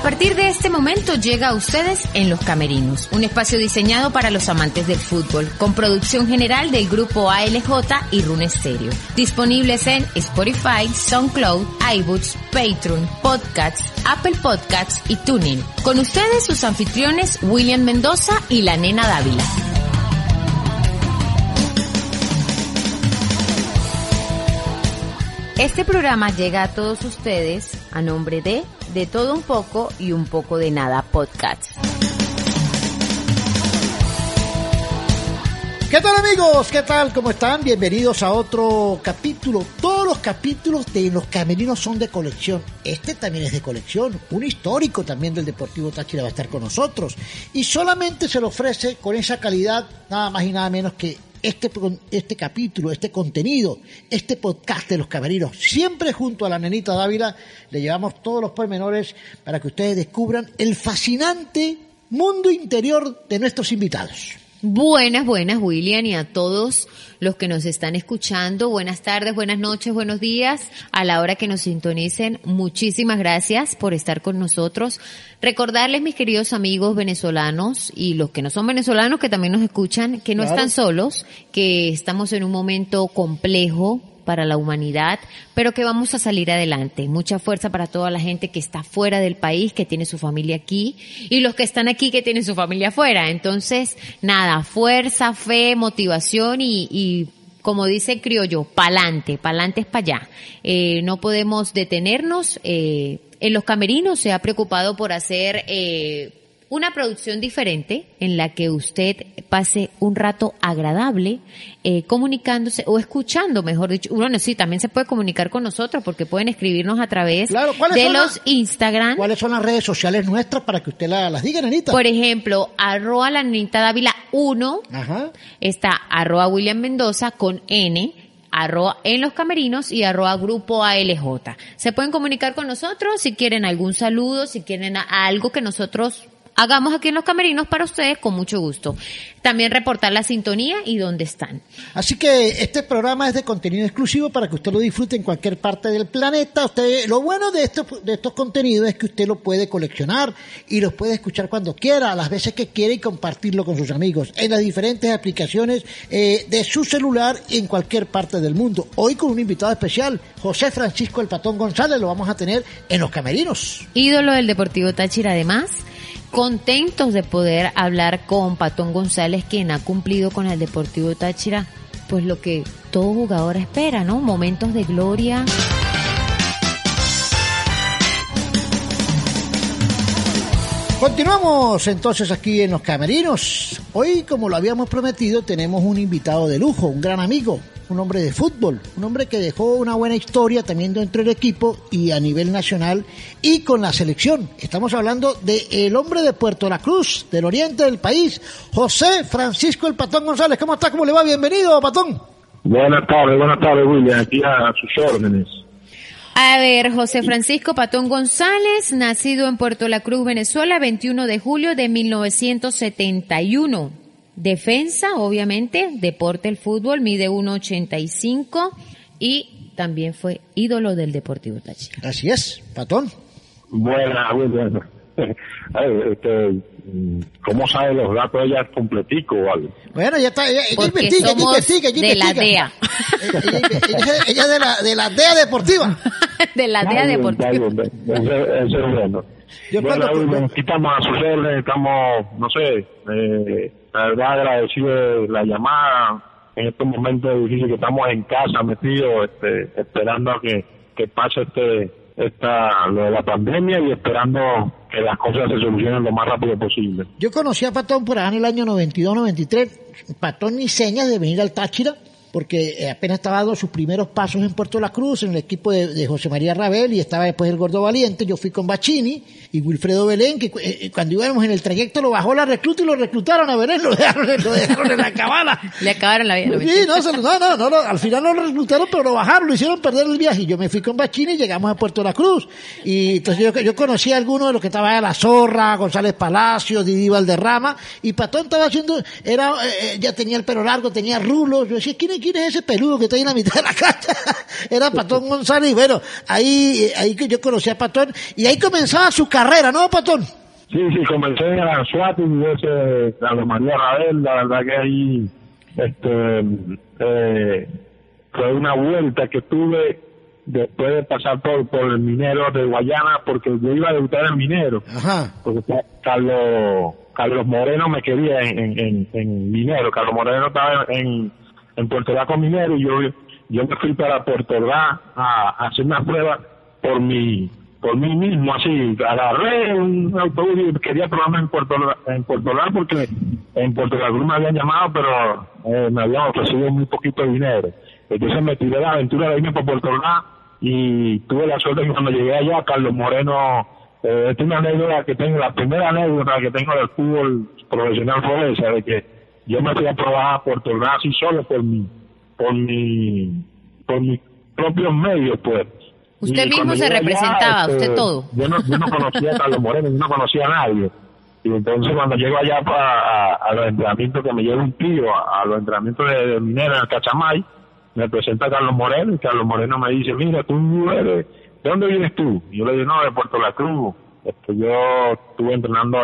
A partir de este momento llega a ustedes en Los Camerinos, un espacio diseñado para los amantes del fútbol, con producción general del grupo ALJ y Rune Stereo. Disponibles en Spotify, SoundCloud, iBooks, Patreon, Podcasts, Apple Podcasts y TuneIn. Con ustedes sus anfitriones William Mendoza y la nena Dávila. Este programa llega a todos ustedes a nombre de De Todo Un Poco y Un Poco de Nada Podcast. ¿Qué tal amigos? ¿Qué tal? ¿Cómo están? Bienvenidos a otro capítulo. Todos los capítulos de Los Camerinos son de colección. Este también es de colección. Un histórico también del Deportivo Táchira va a estar con nosotros. Y solamente se lo ofrece con esa calidad, nada más y nada menos que este, este capítulo, este contenido, este podcast de los camerinos, siempre junto a la nenita Dávila, le llevamos todos los pormenores para que ustedes descubran el fascinante mundo interior de nuestros invitados. Buenas, buenas, William, y a todos los que nos están escuchando. Buenas tardes, buenas noches, buenos días. A la hora que nos sintonicen, muchísimas gracias por estar con nosotros. Recordarles, mis queridos amigos venezolanos y los que no son venezolanos que también nos escuchan, que no Claro. están solos, que estamos en un momento complejo para la humanidad, pero que vamos a salir adelante. Mucha fuerza para toda la gente que está fuera del país, que tiene su familia aquí, y los que están aquí que tienen su familia afuera. Entonces, nada, fuerza, fe, motivación y, y como dice el criollo, pa'lante, pa'lante es para allá. Eh, no podemos detenernos. Eh, en los camerinos se ha preocupado por hacer eh, una producción diferente en la que usted pase un rato agradable eh, comunicándose o escuchando, mejor dicho. Bueno, sí, también se puede comunicar con nosotros porque pueden escribirnos a través Claro, ¿cuáles de los Instagram. ¿Cuáles son las redes sociales nuestras para que usted la- las diga, nenita? Por ejemplo, arroba la Anita Dávila 1, Ajá. está arroba William Mendoza con N, arroba en los camerinos y arroba grupo ALJ. Se pueden comunicar con nosotros si quieren algún saludo, si quieren algo que nosotros hagamos aquí en los camerinos para ustedes con mucho gusto. También reportar la sintonía y dónde están. Así que este programa es de contenido exclusivo para que usted lo disfrute en cualquier parte del planeta. Usted, lo bueno de estos, de estos contenidos es que usted lo puede coleccionar y los puede escuchar cuando quiera, a las veces que quiera y compartirlo con sus amigos en las diferentes aplicaciones eh, de su celular en cualquier parte del mundo. Hoy con un invitado especial, José Francisco El Patón González, lo vamos a tener en los camerinos. ídolo del Deportivo Táchira además. Contentos de poder hablar con Patón González, quien ha cumplido con el Deportivo Táchira, pues lo que todo jugador espera, ¿no? Momentos de gloria. Continuamos entonces aquí en los camerinos. Hoy, como lo habíamos prometido, tenemos un invitado de lujo, un gran amigo, un hombre de fútbol, un hombre que dejó una buena historia también dentro del equipo y a nivel nacional y con la selección. Estamos hablando de hombre de Puerto La Cruz, del oriente del país, José Francisco el Patón González. ¿Cómo está? ¿Cómo le va? Bienvenido, Patón. Buenas tardes, buenas tardes, William. Aquí a sus órdenes. A ver, José Francisco Patón González, nacido en Puerto La Cruz, Venezuela, 21 de julio de 1971. Defensa, obviamente, deporte el fútbol, mide 1.85 y también fue ídolo del Deportivo Táchira. Así es, Patón. Buenas, William. Ay, este, ¿Cómo sabe los datos ella completico o algo? Bueno, ya está, ella, ella investiga, ella investiga, ella de la. DEA. Ella, ella- ella- de la, de la DEA deportiva. de la DEA Deportiva. Eso es bueno. Yo bueno, cuando- aquí estamos a sus órdenes, estamos, no sé, eh, la verdad agradecido de la llamada en estos momentos difíciles que estamos en casa metidos, este, esperando a que, que pase este, esta, lo de la pandemia y esperando que las cosas se solucionen lo más rápido posible. Yo conocí a Patón por allá en el año 92-93. Patón ni señas de venir al Táchira. porque eh, apenas estaba dando sus primeros pasos en Puerto La Cruz, en el equipo de, José María Rabel, y estaba después el Gordo Valiente, yo fui con Bachini y Wilfredo Belén, que eh, cuando íbamos en el trayecto lo bajó la recluta y lo reclutaron a Belén, lo dejaron, lo dejaron en la cabana. Le acabaron la vida. Sí, no, no, no, no, al final no lo reclutaron, pero lo bajaron, lo hicieron perder el viaje, y yo me fui con Bachini y llegamos a Puerto La Cruz, y entonces yo, yo conocí a algunos de los que estaban a La Zorra, González Palacio, Didi Valderrama, y Patón estaba haciendo, era, eh, ya tenía el pelo largo, tenía rulos, yo decía, ¿quién, quién es ese peludo que está ahí en la mitad de la cancha? Era Patón González, y bueno, ahí, ahí que yo conocí a Patón, y ahí comenzaba su carrera, ¿no, Patón? Sí, sí, comencé en la Anzuati y ese Carlos María Rabel, la verdad que ahí, este, eh, fue una vuelta que tuve después de pasar por, por el minero de Guayana, porque yo iba a debutar en minero. Ajá. Porque Carlos, Carlos Moreno me quería en, en, en minero. Carlos Moreno estaba en, en Puerto Rico minero y yo, yo me fui para Puerto Rico a, hacer una prueba por mi por mí mismo, así, agarré un autobús y quería probarme en Puerto, en Puerto Rico porque en Puerto Rico me habían llamado, pero eh, me habían ofrecido muy poquito dinero. Entonces me tiré la aventura de irme por Puerto Rico y tuve la suerte que cuando llegué allá, Carlos Moreno, eh, esta es una anécdota que tengo, la primera anécdota que tengo del fútbol profesional fue esa, de que yo me fui a probar a Puerto Rico así solo por mi, por mi, por mis propios medios, pues. Usted mismo se representaba, usted este, todo. Yo no, yo no conocía a Carlos Moreno, yo no conocía a nadie. Y entonces cuando llego allá para, a, los entrenamientos que me lleva un tío, a, los entrenamientos de, de minera en el Cachamay, me presenta a Carlos Moreno y Carlos Moreno me dice, mira, tú eres, ¿de dónde vienes tú? Y yo le digo, no, de Puerto La Cruz. Este, yo estuve entrenando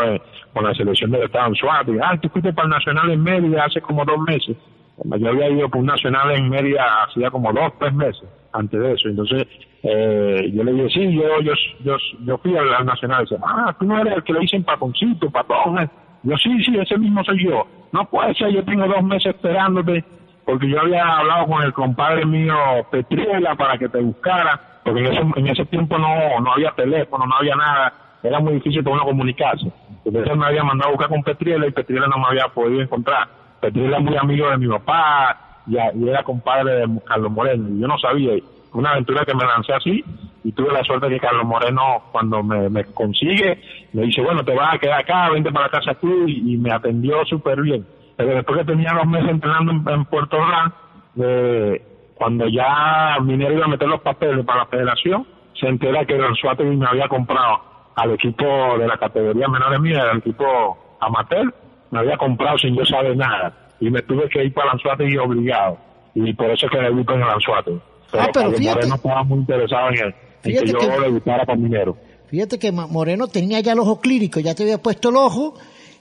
con la selección del Estado en Suárez. Ah, tú fuiste para el Nacional en Mérida hace como dos meses. Yo había ido por un Nacional en Mérida hacía como dos, tres meses antes de eso. Entonces, eh, yo le dije, sí, yo, yo, yo, yo fui al, Nacional. Y dice, ah, tú no eres el que le dicen patoncito, patón. Eh". Yo, sí, sí, ese mismo soy yo. No puede ser, yo tengo dos meses esperándote porque yo había hablado con el compadre mío Petriela para que te buscara, porque en ese, en ese tiempo no, no había teléfono, no había nada, era muy difícil para uno comunicarse. Entonces me había mandado a buscar con Petriela y Petriela no me había podido encontrar. Petriela es muy amigo de mi papá y, era compadre de Carlos Moreno, y yo no sabía. Una aventura que me lancé así y tuve la suerte que Carlos Moreno, cuando me, me consigue, me dice, bueno, te vas a quedar acá, vente para casa tú, y me atendió súper bien pero después que tenía dos meses entrenando en, Puerto Rico, eh, cuando ya Minero iba a meter los papeles para la federación, se entera que el Suárez me había comprado al equipo de la categoría menores mía, el equipo amateur, me había comprado sin yo saber nada. Y me tuve que ir para el y obligado. Y por eso es que debuto en el Anzuate. Pero, ah, pero fíjate, Moreno estaba muy interesado en, él, en que yo que, debutara para Minero. Fíjate que Moreno tenía ya el ojo clínico, ya te había puesto el ojo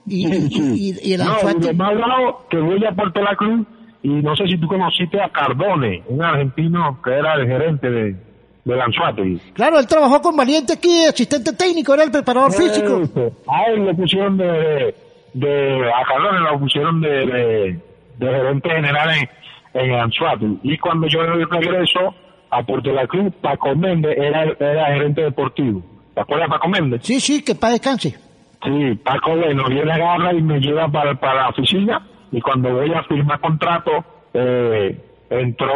y, y, y, el no, lo más que voy a Puerto La Cruz y no sé si tú conociste a Cardone, un argentino que era el gerente de, del Anzuate. Claro, él trabajó con Valiente aquí, asistente técnico, era el preparador físico. A él le pusieron de, de a Cardone lo pusieron de, de, de gerente general en, en. Y cuando yo regreso a Puerto La Cruz, Paco Méndez era, era gerente deportivo. ¿Te acuerdas de Paco Méndez? Sí, sí, que para descanse. Sí, Paco bueno, viene agarra y me lleva para, para la oficina y cuando voy a firmar contrato, eh, entró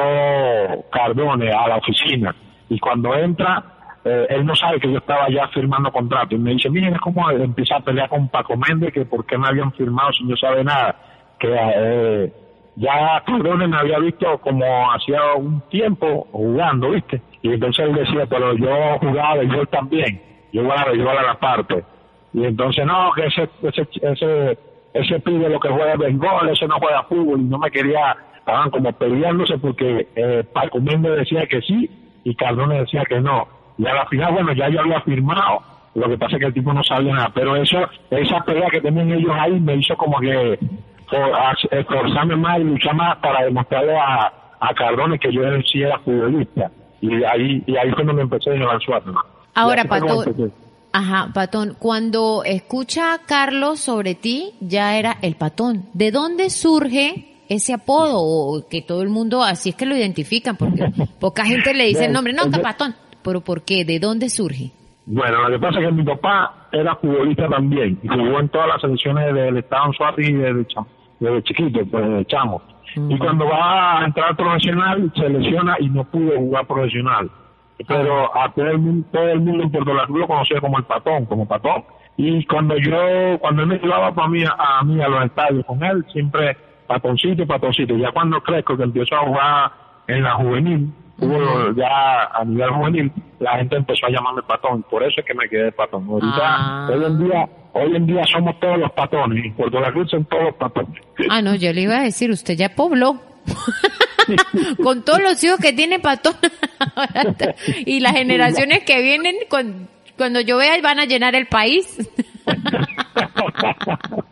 Cardone a la oficina y cuando entra, eh, él no sabe que yo estaba ya firmando contrato y me dice, miren, es como empieza a pelear con Paco Méndez, que por qué me habían firmado si no sabe nada, que eh, ya Cardone me había visto como hacía un tiempo jugando, ¿viste? Y entonces él decía, pero yo jugaba yo también, yo jugaba yo a la parte y entonces, no, que ese, ese, ese, ese pibe lo que juega es béisbol, ese no juega fútbol, y no me quería, estaban como peleándose porque eh, Paco Méndez decía que sí y Cardone decía que no. Y a la final, bueno, ya yo había firmado, lo que pasa es que el tipo no sabía nada, pero eso, esa pelea que tenían ellos ahí me hizo como que esforzarme más y luchar más para demostrarle a, a Cardone que yo sí era futbolista. Y ahí, y ahí fue donde empecé a llevar suerte. Ahora, Pato, Ajá, Patón. Cuando escucha a Carlos sobre ti, ya era el Patón. ¿De dónde surge ese apodo? O que todo el mundo así es que lo identifican, porque poca gente le dice el nombre. No, que Patón. ¿Pero por qué? ¿De dónde surge? Bueno, lo que pasa es que mi papá era futbolista también y jugó en todas las selecciones del Estado en Suárez y desde, desde chiquito, pues desde chamo. Y cuando va a entrar profesional, se lesiona y no pudo jugar profesional. Pero a todo el mundo, todo el mundo en Puerto La Cruz lo conocía como el patón, como patón. Y cuando yo, cuando él me llevaba para mí, a mí a los estadios con él, siempre patoncito, patoncito. Ya cuando crezco, que empiezo a jugar en la juvenil, ya a nivel juvenil, la gente empezó a llamarme patón. Por eso es que me quedé patón. Ahorita, Ah. hoy en día, hoy en día somos todos los patones. Y Puerto La Cruz son todos patones. Ah, no, yo le iba a decir, usted ya pobló. con todos los hijos que tiene Patón. y las generaciones que vienen, con, cuando yo vea, van a llenar el país.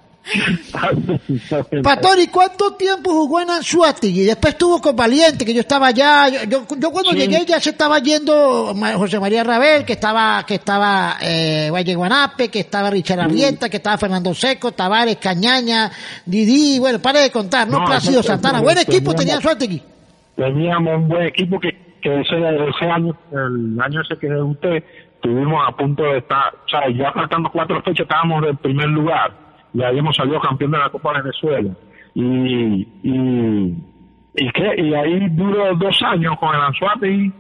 Pastor, ¿y cuánto tiempo jugó en Anzuategui? Después estuvo con Valiente, que yo estaba allá. Yo, yo, yo cuando Sí. llegué ya se estaba yendo José María Rabel, que estaba, que estaba eh, Valle Guanape, que estaba Richard Arrieta, que estaba Fernando Seco, Tavares, Cañaña, Didi, bueno, pare de contar, ¿no? No, Plácido Santana. Buen equipo tenía Anzuategui. teníamos un buen equipo que, que ese, ese año, el año ese que debuté, tuvimos a punto de estar, o sea, ya faltando cuatro fechas estábamos en primer lugar, y habíamos salido campeón de la Copa Venezuela. Y, y, y, qué, y ahí duró dos años con el Anzuategui,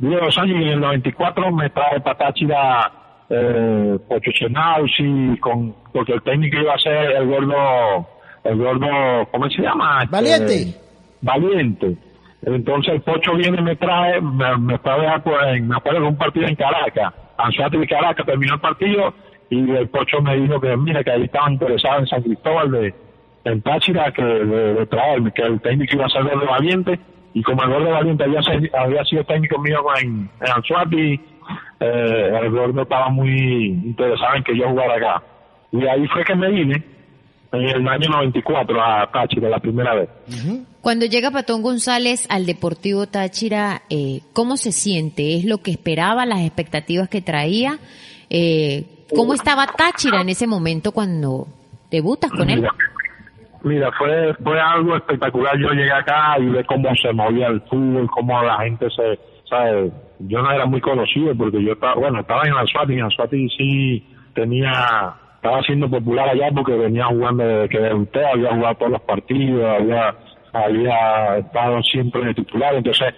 duró dos años y en el 94 me trae para Táchira eh, Pocho con, porque el técnico iba a ser el gordo, el gordo, ¿cómo se llama? Este, Valiente. valiente. Entonces el Pocho viene y me trae, me, me fue a en, me acuerdo de un partido en Caracas, Anzuate de Caracas, terminó el partido y el Pocho me dijo que mira que ahí estaban interesados en San Cristóbal de en Táchira que de, de traerme, que el técnico iba a ser Gordo Valiente y como el Gordo Valiente había, se- había sido técnico mío en, en Anzuati, eh, el Gordo estaba muy interesado en que yo jugara acá. Y ahí fue que me vine en el año 94 a Táchira la primera vez. Cuando llega Patón González al Deportivo Táchira, eh, ¿cómo se siente? ¿Es lo que esperaba, las expectativas que traía? Eh, ¿Cómo estaba Táchira en ese momento cuando debutas con él? Mira, fue fue algo espectacular. Yo llegué acá y vi cómo se movía el fútbol, cómo la gente se, ¿sabes? Yo no era muy conocido porque yo estaba, bueno, estaba en Anzuati, en Anzuati sí tenía, estaba siendo popular allá porque venía jugando desde que debuté, había jugado todos los partidos, había había estado siempre de titular, entonces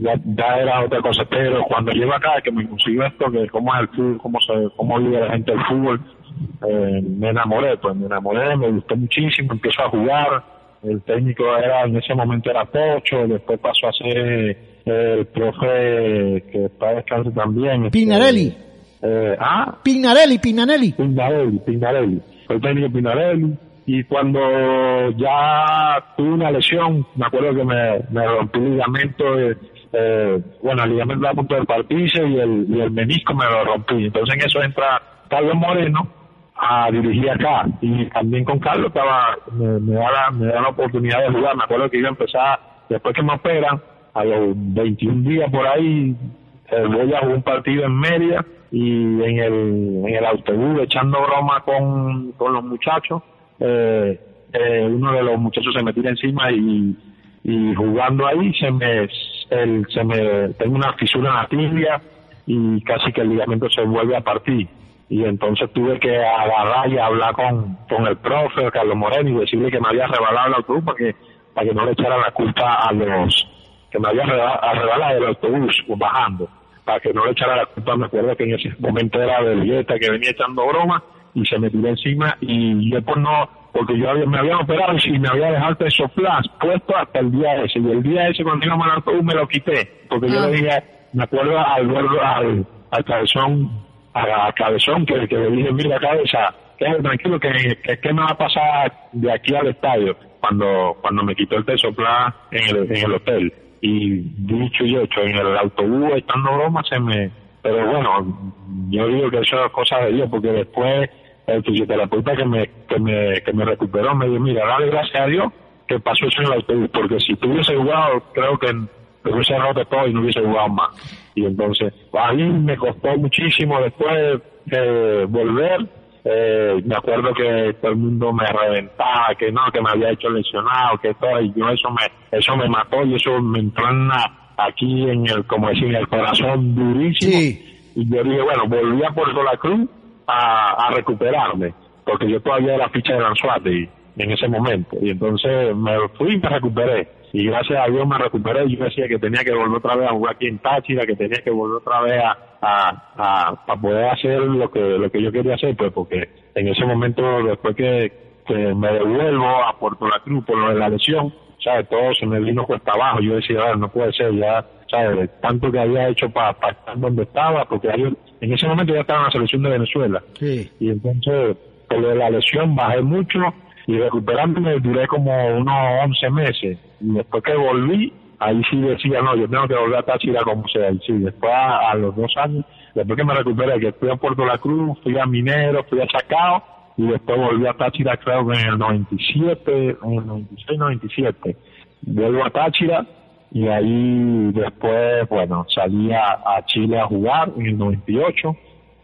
ya, ya era otra cosa, pero cuando llego acá, que me consiguió esto, que cómo es el fútbol, cómo se, cómo vive la gente el fútbol, eh, me enamoré, pues me enamoré, me gustó muchísimo, empiezo a jugar, el técnico era, en ese momento era Pocho, después pasó a ser eh, el profe que está descanso también. este, Pinarelli. eh, ah, Pignarelli. Pinarelli, Pinarelli, fue el técnico Pinarelli. Y cuando ya tuve una lesión, me acuerdo que me, me rompí el ligamento, eh, eh, bueno, el ligamento a punto de partirse y el, y el menisco me lo rompí. Entonces en eso entra Carlos Moreno a dirigir acá. Y también con Carlos estaba, me, da la, me da la oportunidad de jugar. Me acuerdo que iba a empezar, después que me operan, a los 21 días por ahí, eh, voy a jugar un partido en Mérida y en el, en el autobús echando broma con, con los muchachos, eh, eh, uno de los muchachos se me tira encima y, jugando ahí se me, el, se me, tengo una fisura en la tibia y casi que el ligamento se vuelve a partir. Y entonces tuve que agarrar y hablar con, con el profe, Carlos Moreno, y decirle que me había rebalado el autobús para que, para que no le echaran la culpa a los, que me había reba- rebalado el autobús bajando, para que no le echara la culpa. Me acuerdo que en ese momento era de Villeta que venía echando broma y se me tiró encima y yo pues no, porque yo había, me habían operado y me había dejado el soflash puesto hasta el día ese. Y el día ese cuando íbamos al autobús me lo quité, porque yo Ah. le dije, me acuerdo al, al, al cabezón, a, a cabezón que, que le dije, mira cabeza, quédate tranquilo que, que, que me va a pasar de aquí al estadio cuando cuando me quitó el tesoplas en el, en el hotel y dicho y hecho en el autobús estando broma se me pero bueno yo digo que eso es cosa de Dios porque después el fisioterapeuta que me que me que me recuperó me dijo mira dale gracias a Dios que pasó eso en el autobús porque si tuviese jugado creo que hubiese roto todo y no hubiese jugado más y entonces a mí me costó muchísimo después eh, volver eh, me acuerdo que todo el mundo me reventaba, que no, que me había hecho lesionado, que todo, y yo eso me, eso me mató y eso me entró en la- aquí en el, como decir, en el corazón durísimo. Sí. Y yo dije, bueno, volví a Puerto La Cruz a, a recuperarme, porque yo todavía era ficha de Lanzuate y, en ese momento. Y entonces me fui y me recuperé. Y gracias a Dios me recuperé. Yo decía que tenía que volver otra vez a jugar aquí en Táchira, que tenía que volver otra vez a, a, a, poder hacer lo que, lo que yo quería hacer, pues porque en ese momento, después que, que me devuelvo a Puerto La Cruz por lo de la lesión, ¿sabes? Todo se me vino cuesta abajo. Yo decía, no puede ser, ya, ¿sabes? Tanto que había hecho para estar donde estaba, porque en ese momento ya estaba en la selección de Venezuela. Sí. Y entonces, por lo de la lesión, bajé mucho y recuperándome duré como unos 11 meses. Y después que volví, ahí sí decía, no, yo tengo que volver a Táchira como sea. Y sí, después a, los dos años, después que me recuperé, que fui a Puerto La Cruz, fui a Minero, fui a Chacao, y después volví a Táchira creo que en el 97, en el 96, 97. Vuelvo a Táchira y ahí después, bueno, salí a, Chile a jugar en el 98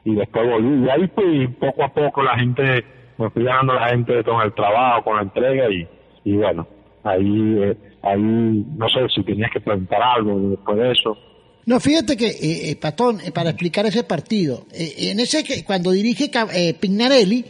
y después volví. Y ahí fui poco a poco la gente me fui ganando la gente con el trabajo, con la entrega y, y bueno, ahí, eh, ahí no sé si tenías que preguntar algo después de eso. No, fíjate que, eh, eh Patón, eh, para explicar ese partido, en ese que cuando dirige Pignarelli,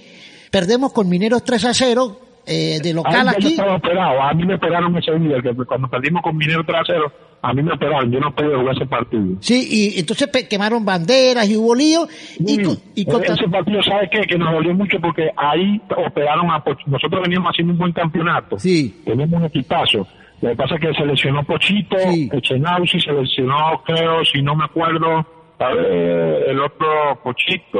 perdemos con Mineros 3 a 0, de local aquí. estaba operado, a mí me operaron ese día, que cuando perdimos con Mineros 3 a 0, a mí me operaron, yo no pude jugar ese partido. Sí, y entonces quemaron banderas y hubo lío. y, y Ese partido, ¿sabe qué? Que nos dolió mucho porque ahí operaron a Nosotros veníamos haciendo un buen campeonato. Sí. Teníamos un equipazo. Lo que pasa es que se lesionó Pochito, sí. Echenausi se lesionó, creo, si no me acuerdo, el otro Pochito,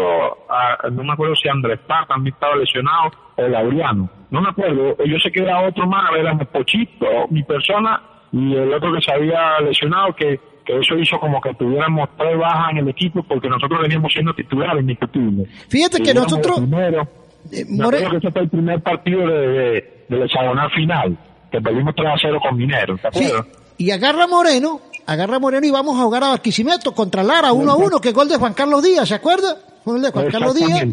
no me acuerdo si Andrés Paz también estaba lesionado, o Laureano. No me acuerdo. Yo sé que era otro más, era Pochito, mi persona y el otro que se había lesionado, que, que eso hizo como que tuviéramos tres bajas en el equipo porque nosotros veníamos siendo titulares indiscutibles. Fíjate que nosotros... Primero, eh, que ese fue el primer partido de, de, hexagonal final, que perdimos 3 a 0 con Minero, ¿te acuerdas? y agarra Moreno, agarra Moreno y vamos a jugar a Barquisimeto contra Lara 1 a 1, que gol de Juan Carlos Díaz, ¿se acuerda? Juan Carlos Díaz.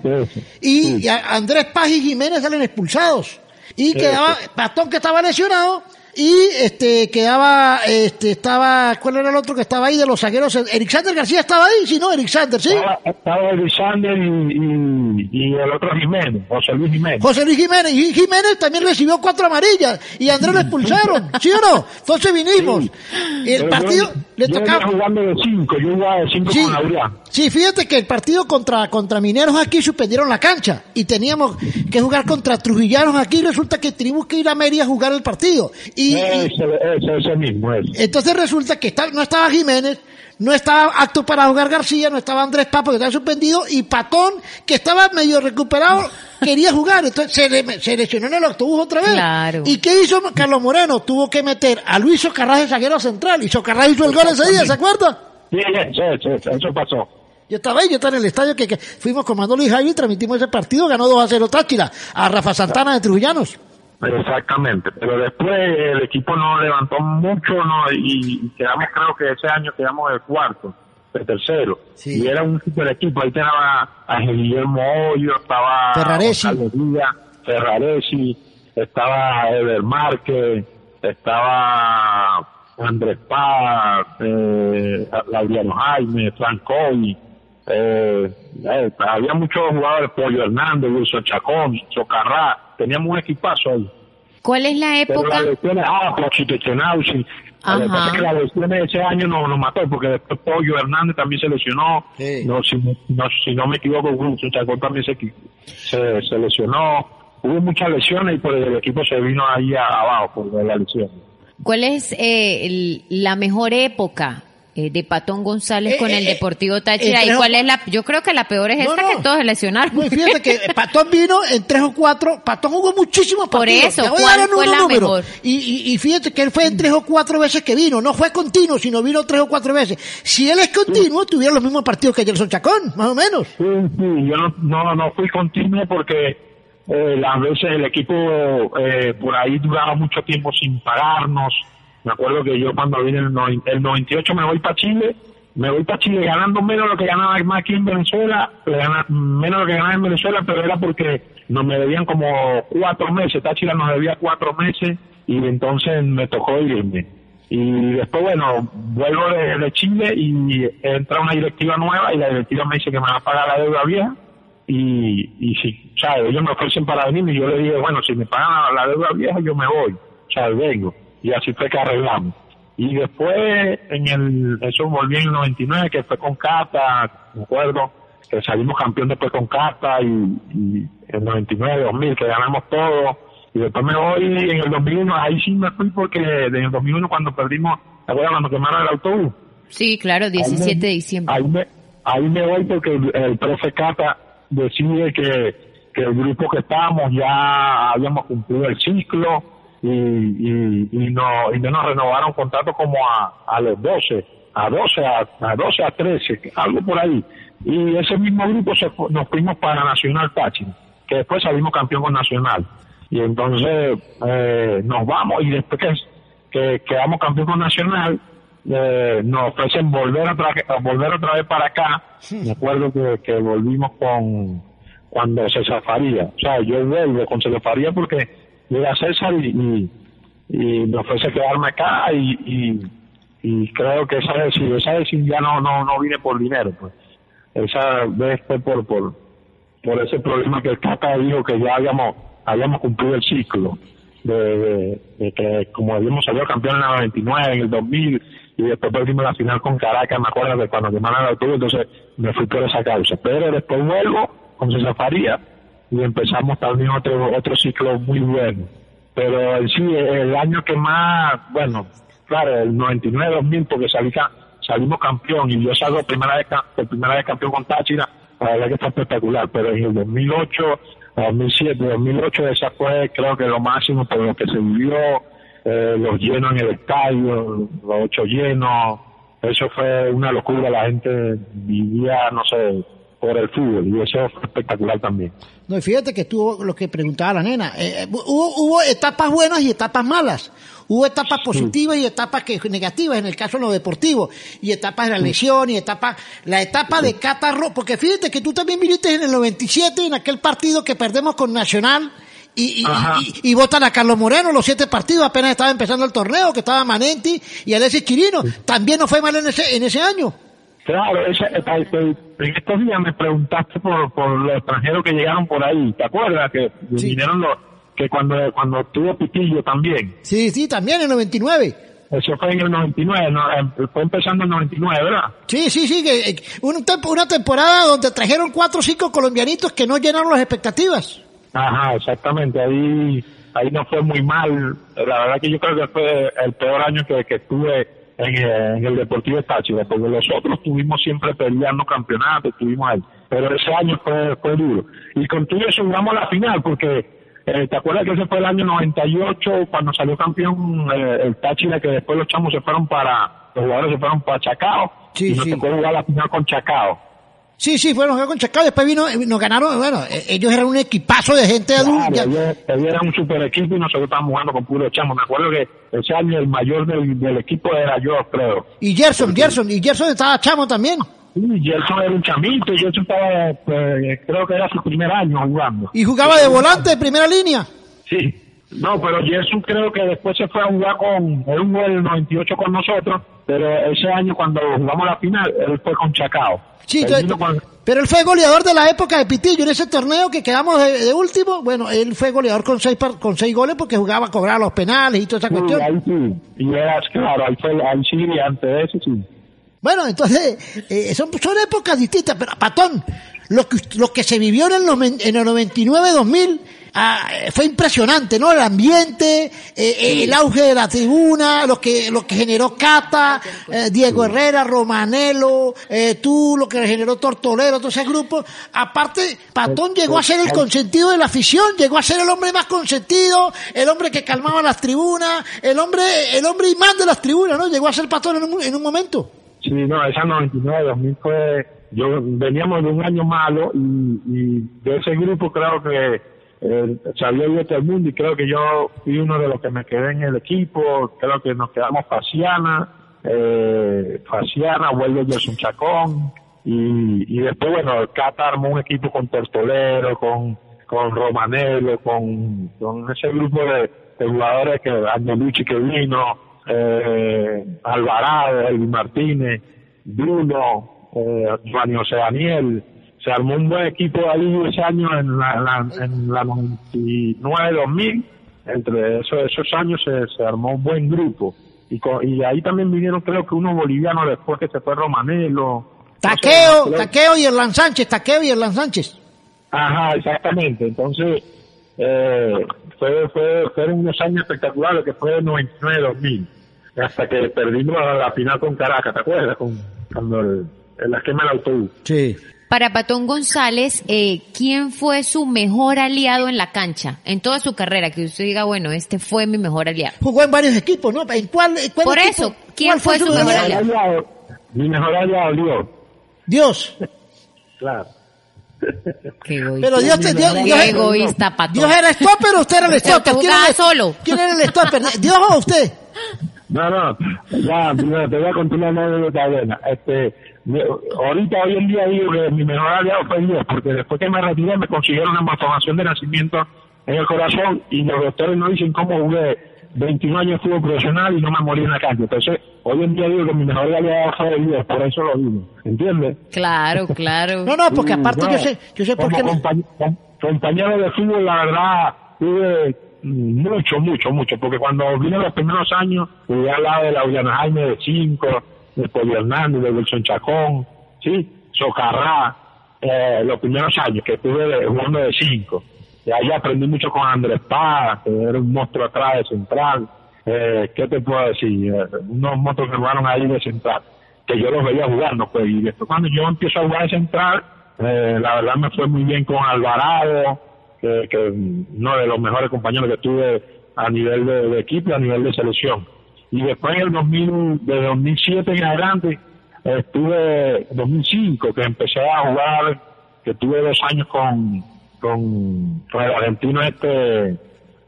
Y, Andrés Paz y Jiménez salen expulsados. Y quedaba Patón que estaba lesionado y este quedaba, este estaba, ¿cuál era el otro que estaba ahí de los zagueros? Eric Sander García estaba ahí, sí, no, Eric Sander, sí. Estaba, Eric Sander y, y, el otro Jiménez, José Luis Jiménez. José Luis Jiménez, y Jiménez también recibió cuatro amarillas y Andrés lo expulsaron, ¿sí o no? Entonces vinimos. El partido le tocaba. Yo jugando de cinco, yo jugaba de cinco con Adrián. Sí, fíjate que el partido contra, contra Mineros aquí suspendieron la cancha y teníamos que jugar contra Trujillanos aquí resulta que tuvimos que ir a Mérida a jugar el partido. Y, ese, mismo es. Entonces resulta que no estaba Jiménez, no estaba acto para jugar García, no estaba Andrés Papo que estaba suspendido y Patón que estaba medio recuperado quería jugar, entonces se, se lesionó en el autobús otra vez. ¿Y qué hizo Carlos Moreno? Tuvo que meter a Luis Socarrás de zaguero central y Socarrás hizo el gol ese día, ¿se acuerda? Sí, sí, sí, eso pasó. Yo estaba ahí, yo estaba en el estadio que, fuimos con Manolo y Javi y transmitimos ese partido, ganó 2 a 0 Táchira, a Rafa Santana de Trujillanos. Exactamente, pero después el equipo no levantó mucho no y, quedamos, creo que ese año quedamos el cuarto, el tercero. Y era un super equipo, ahí tenía a Guillermo Hoyo, estaba Ferraresi, Ferraresi estaba Ever Márquez, estaba Andrés Paz, eh, Laureano Jaime, Francoy, eh, eh, había muchos jugadores, Pollo Hernández, Wilson Chacón, Chocarrá, teníamos un equipazo ahí. ¿Cuál es la época? Pero ah. Lo que pasa es que la lesión de ese año nos, nos mató, porque después Pollo Hernández también se lesionó. No, si, no, si no me equivoco, Wilson Chacón también se, se, se lesionó. Hubo muchas lesiones y por el equipo se vino ahí abajo por la lesión. ¿Cuál es eh, la mejor época eh, de Patón González eh, con el Deportivo Táchira? ¿Y cuál es la? Yo creo que la peor es esta que todos lesionaron. fíjate que Patón vino en tres o cuatro, Patón jugó muchísimos partidos. Por eso, ¿cuál fue la mejor? Y, y, fíjate que él fue en tres o cuatro veces que vino, no fue continuo, sino vino tres o cuatro veces. Si él es continuo, tuviera los mismos partidos que Gerson Chacón, más o menos. Sí, sí, yo no, no, no fui continuo porque eh, las veces el equipo eh, por ahí duraba mucho tiempo sin pagarnos. Me acuerdo que yo cuando vine el, el 98 me voy para Chile, me voy para Chile ganando menos lo que ganaba más aquí en Venezuela, menos lo que ganaba en Venezuela, pero era porque nos me debían como cuatro meses, Táchira nos debía cuatro meses y entonces me tocó irme. Y después, bueno, vuelvo de, Chile y entra una directiva nueva y la directiva me dice que me va a pagar la deuda vieja y, y si, ¿sabes? Ellos me ofrecen para venir y yo le dije, bueno, si me pagan la deuda vieja, yo me voy, ¿sabes? Vengo. Y así fue que arreglamos. Y después, en el, eso volví en el 99, que fue con Cata, me acuerdo, que salimos campeón después con Cata y, y en el 99, 2000, que ganamos todo. Y después me voy en el 2001, ahí sí me fui porque en el 2001 cuando perdimos, ¿te acuerdas cuando quemaron el autobús? Sí, claro, 17 de diciembre. Ahí me, ahí me voy porque el, el profe Cata decide que, que el grupo que estábamos ya habíamos cumplido el ciclo y, y, y, no, y no nos renovaron contrato como a, a los 12, a 12, a, a 12, a 13, algo por ahí. Y ese mismo grupo se, nos fuimos para Nacional Táchira, que después salimos campeón con Nacional. Y entonces eh, nos vamos y después que, que quedamos campeón con Nacional, eh, nos ofrecen volver otra, volver otra vez para acá. Me acuerdo que, que volvimos con cuando César Faría. O sea, yo vuelvo con César Faría porque llega César y, y, y me ofrece quedarme acá y, y, creo que esa sí, esa sí ya no, no, no vine por dinero, pues. Esa vez fue por, por, por ese problema que el Cata dijo que ya habíamos, habíamos cumplido el ciclo. De, de, que como habíamos salido campeón en el 99, en el 2000, y después perdimos la final con Caracas, me acuerdo de cuando quemaron el autobús, entonces me fui por esa causa. Pero después vuelvo con César Faría y empezamos también otro, otro ciclo muy bueno. Pero sí, el año que más, bueno, claro, el 99-2000, porque salí, salimos campeón y yo salgo primera vez, por primera vez campeón con Táchira, la verdad que fue espectacular, pero en el 2008, 2007, 2008, esa fue creo que lo máximo por lo que se vivió, eh, los llenos en el estadio, los ocho llenos, eso fue una locura, la gente vivía, no sé, por el fútbol y eso fue espectacular también. No, y fíjate que estuvo lo que preguntaba la nena. eh, eh, hubo, hubo etapas buenas y etapas malas. Hubo etapas positivas y etapas que negativas, en el caso de lo deportivo. Y etapas de la lesión y etapas, la etapa de Catarro, porque fíjate que tú también viniste en el 97, en aquel partido que perdemos con Nacional. Y, y, y, y votan a Carlos Moreno los siete partidos, apenas estaba empezando el torneo, que estaba Manenti y Alexis Chirino. También no fue mal en ese, en ese año. Claro, esa, esta- este- en estos días me preguntaste por, por los extranjeros que llegaron por ahí. ¿Te acuerdas que Sí. vinieron los que cuando cuando tuvo Pitillo también? Sí, sí, también en el 99. Eso fue en el 99, no, Em- fue empezando en el 99, ¿verdad? Sí, sí, sí, que, eh, un tempo- una temporada donde trajeron cuatro o cinco colombianitos que no llenaron las expectativas. Ajá, exactamente. Ahí ahí no fue muy mal. La verdad que yo creo que fue el peor año que, que estuve en, eh, en el Deportivo Táchira, porque los otros estuvimos siempre peleando campeonatos, estuvimos ahí. Pero ese año fue, fue duro. Y contigo eso jugamos la final, porque eh, ¿te acuerdas que ese fue el año 98 cuando salió campeón eh, el Táchira, que después los chamos se fueron para, los jugadores se fueron para Chacao, Sí, y nos sí. tocó jugar la final con Chacao. Sí, sí, fueron a jugar con Chacao, después vino, eh, nos ganaron, bueno, eh, ellos eran un equipazo de gente adulta. Claro, ellos, ellos eran un super equipo y nosotros estábamos jugando con puro chamo. Me acuerdo que ese año el mayor del, del equipo era yo, creo. Y Gerson, Gerson, y Gerson estaba chamo también. Y Gerson era un chamito, y Gerson estaba, pues, creo que era su primer año jugando. Y jugaba de volante de primera línea. Sí. No, pero Gerson creo que después se fue a jugar con, él jugó el 98 con nosotros, pero ese año cuando jugamos la final, él fue con Chacao. Sí, pero él fue goleador de la época de Pitillo en ese torneo que quedamos de, de último. Bueno, él fue goleador con seis, par- con seis goles porque jugaba a cobrar los penales y toda esa sí, cuestión. ahí sí. Y era, claro, ahí fue, ahí sí, y antes de eso sí. Bueno, entonces, eh, son, son épocas distintas, pero Patón, lo que, lo que se vivió en el, en el 99-2000 ah, eh, fue impresionante, ¿no? El ambiente, eh, eh, el auge de la tribuna, lo que, lo que generó Cata, eh, Diego Herrera, Romanelo, eh, tú, lo que generó Tortolero, todo ese grupo. Aparte, Patón llegó a ser el consentido de la afición, llegó a ser el hombre más consentido, el hombre que calmaba las tribunas, el hombre, el hombre imán de las tribunas, ¿no? Llegó a ser Patón en un, en un momento. Sí, no, esa 99, 2000 fue, yo veníamos de un año malo y, y de ese grupo creo que eh, salió bien todo el mundo y creo que yo fui uno de los que me quedé en el equipo, creo que nos quedamos Faciana, eh, Faciana, vuelve Gerson Chacón y, y después, bueno, el Cata armó un equipo con Tortolero, con, con con, con ese grupo de, jugadores que, Angelucci que vino, eh, Alvarado, Elvin Martínez, Bruno, eh, Giovanni José Daniel, se armó un buen equipo ahí ese año en la, la, en la 99-2000. Entre esos, esos años se, se armó un buen grupo. Y, co- y ahí también vinieron creo que unos bolivianos después que se fue Romanelo. Taqueo, No sé, Taqueo y Erlan Sánchez, Taqueo y Erlan Sánchez. Ajá, exactamente. Entonces, eh, fue, fue, fueron unos años espectaculares que fue el 99-2000. Hasta que perdimos la, la final con Caracas, ¿te acuerdas? Con, cuando el, el esquema del autobús. Sí. Para Patón González, eh, ¿quién fue su mejor aliado en la cancha? En toda su carrera, que usted diga, bueno, este fue mi mejor aliado. Jugó en varios equipos, ¿no? ¿En cuál, en cuál Por equipo- eso, ¿quién cuál fue su mejor mejor aliado? aliado, mi mejor aliado, Dios. Dios. Claro. Qué egoísta. Pero Dios te Dios, Qué Dios, egoísta, Patón. Dios era stopper o usted era el stopper? ¿Quién era, solo. ¿Quién era el stopper? ¿Dios o usted? No, no, ya, primero te voy a continuar la anécdota buena. Este, ahorita, hoy en día digo que mi mejor aliado fue Dios, porque después que me retiré me consiguieron una malformación de nacimiento en el corazón y los doctores no dicen cómo jugué 21 años de fútbol profesional y no me morí en la cancha. Entonces, hoy en día digo que mi mejor aliado fue Dios, por eso lo digo, ¿entiendes? Claro, claro. No, no, porque aparte No, yo sé, yo sé por qué. compañ- compañero de fútbol, la verdad, tuve mm, mucho, mucho, mucho, porque cuando vine los primeros años, jugué al lado de Laureano Jaime de 5, de Polio Hernández, de Wilson Chacón, ¿sí? Socarrá, eh, los primeros años que estuve jugando de 5. Y ahí aprendí mucho con Andrés Paz, que era un monstruo atrás de central. Eh, ¿Qué te puedo decir? Eh, unos monstruos que jugaron ahí de central, que yo los veía jugando, pues. Y después cuando yo empiezo a jugar de central, eh, la verdad me fue muy bien con Alvarado, que, que uno de los mejores compañeros que tuve a nivel de, de equipo y a nivel de selección. Y después en el 2000, de 2007 en adelante, estuve 2005 que empecé a jugar, que tuve dos años con, con, con el argentino este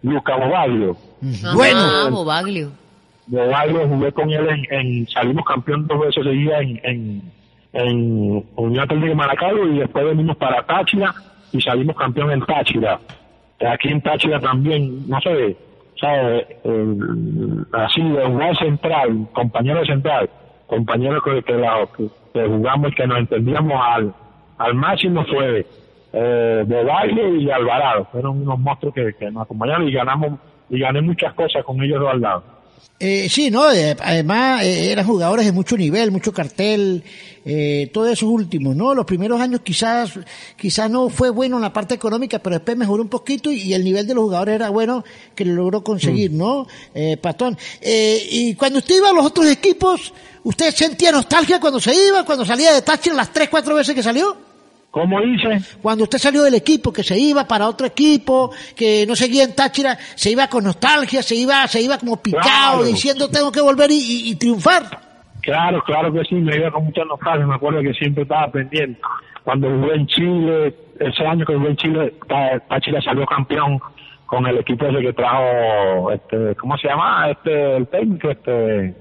Luca Bobaglio. Ajá, Bueno. Bobaglio. Bobaglio jugué con él en, en- salimos campeón dos veces seguidas en, en, en Unión Atlética de Maracaibo y después venimos para Táchira y salimos campeón en Táchira. Aquí en Táchira también, no sé, ¿sabes? Así de jugar central, compañero de central, compañero que, que, la- que- jugamos y que nos entendíamos al, al máximo fue eh, Bobaglio y Alvarado. Fueron unos monstruos que, que nos acompañaron y ganamos y gané muchas cosas con ellos dos al lado. Eh, sí, ¿no? Eh, además, eh, eran jugadores de mucho nivel, mucho cartel, eh, todos esos últimos, ¿no? Los primeros años quizás, quizás no fue bueno en la parte económica, pero después mejoró un poquito y, y el nivel de los jugadores era bueno que lo logró conseguir, ¿no? Eh, Patón. Eh, y cuando usted iba a los otros equipos, ¿usted sentía nostalgia cuando se iba, cuando salía de Táchira las tres, cuatro veces que salió? ¿Cómo dice? Cuando usted salió del equipo, que se iba para otro equipo, que no seguía en Táchira, se iba con nostalgia, se iba, se iba como picado, Claro. diciendo tengo que volver y, y- y triunfar. Claro, claro que sí, me iba con mucha nostalgia, me acuerdo que siempre estaba pendiente. Cuando jugué en Chile, ese año que jugué en Chile, Tá- Táchira salió campeón con el equipo ese que trajo, este, ¿cómo se llama? Este, el técnico, este,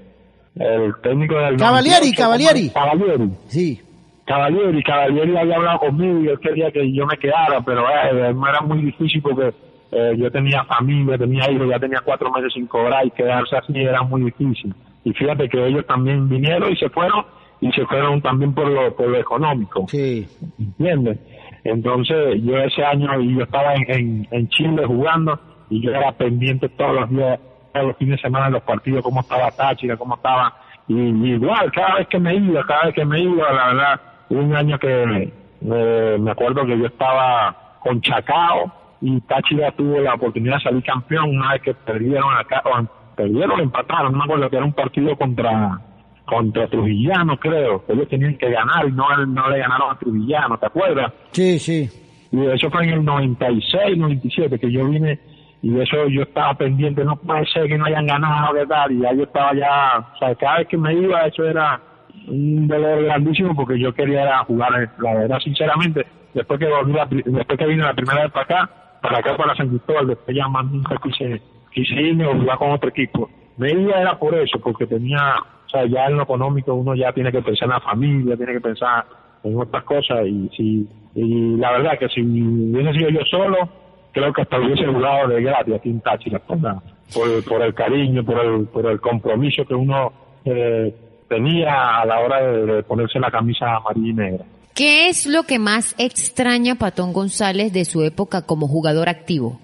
el técnico del... Cavalieri, 98, Cavalieri. Cavalieri. Sí. Cavalieri, Cavalieri había hablado conmigo y él quería que yo me quedara, pero eh, era muy difícil porque eh, yo tenía familia, tenía hijos, ya tenía cuatro meses sin cobrar y quedarse así era muy difícil. Y fíjate que ellos también vinieron y se fueron y se fueron también por lo, por lo económico. Sí. ¿entiendes? Entonces yo ese año yo estaba en, en, en Chile jugando y yo era pendiente todos los días, todos los fines de semana de los partidos, cómo estaba Táchira, cómo estaba, y, y igual, cada vez que me iba, cada vez que me iba, la verdad, un año que eh, me acuerdo que yo estaba con Chacao y Táchira tuvo la oportunidad de salir campeón una vez que perdieron acá, o perdieron empataron, no me acuerdo que era un partido contra contra Trujillano, creo. Ellos tenían que ganar y no, no le ganaron a Trujillano, ¿te acuerdas? Sí, sí. Y eso fue en el 96, 97, que yo vine y eso yo estaba pendiente, no puede ser que no hayan ganado, ¿qué tal? Y ya yo estaba ya, o sea, cada vez que me iba, eso era un dolor grandísimo porque yo quería jugar, la verdad, sinceramente, después que volví la después que vine la primera vez para acá, para acá para San Cristóbal, después ya más nunca quise, quise irme o jugar con otro equipo. Me iba era por eso, porque tenía, o sea, ya en lo económico uno ya tiene que pensar en la familia, tiene que pensar en otras cosas y si, y la verdad que si hubiese sido yo solo, creo que hasta hubiese jugado de gratis aquí en Táchira, por, por el cariño, por el, por el compromiso que uno eh, tenía a la hora de, de ponerse la camisa amarilla y negra. ¿Qué es lo que más extraña Patón González de su época como jugador activo?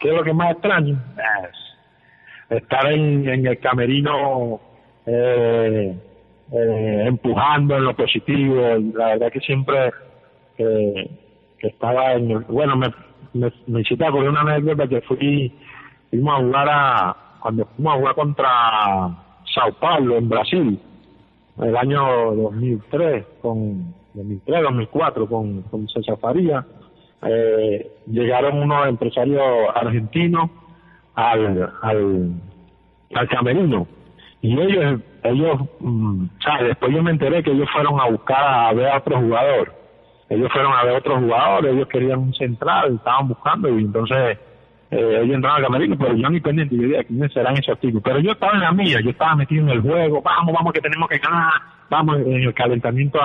¿Qué es lo que más extraño? estar en, el camerino eh, eh, empujando en lo positivo. La verdad que siempre que estaba en bueno, me, me, me hiciste acordar una anécdota que fui, fuimos a jugar a, cuando fuimos a jugar contra Sao Paulo en Brasil, el año 2003, con 2003, 2004, con, con César Faría, eh, llegaron unos empresarios argentinos al, al, al camerino. Y ellos ellos mm, después yo me enteré que ellos fueron a buscar a ver a otro jugador. Ellos fueron a ver a otro jugador ellos querían un central estaban buscando y entonces eh, entraron al camerino pero yo ni pendiente yo quiénes serán esos tipos. Pero yo estaba en la mía yo estaba metido en el juego vamos vamos que tenemos que ganar vamos en el calentamiento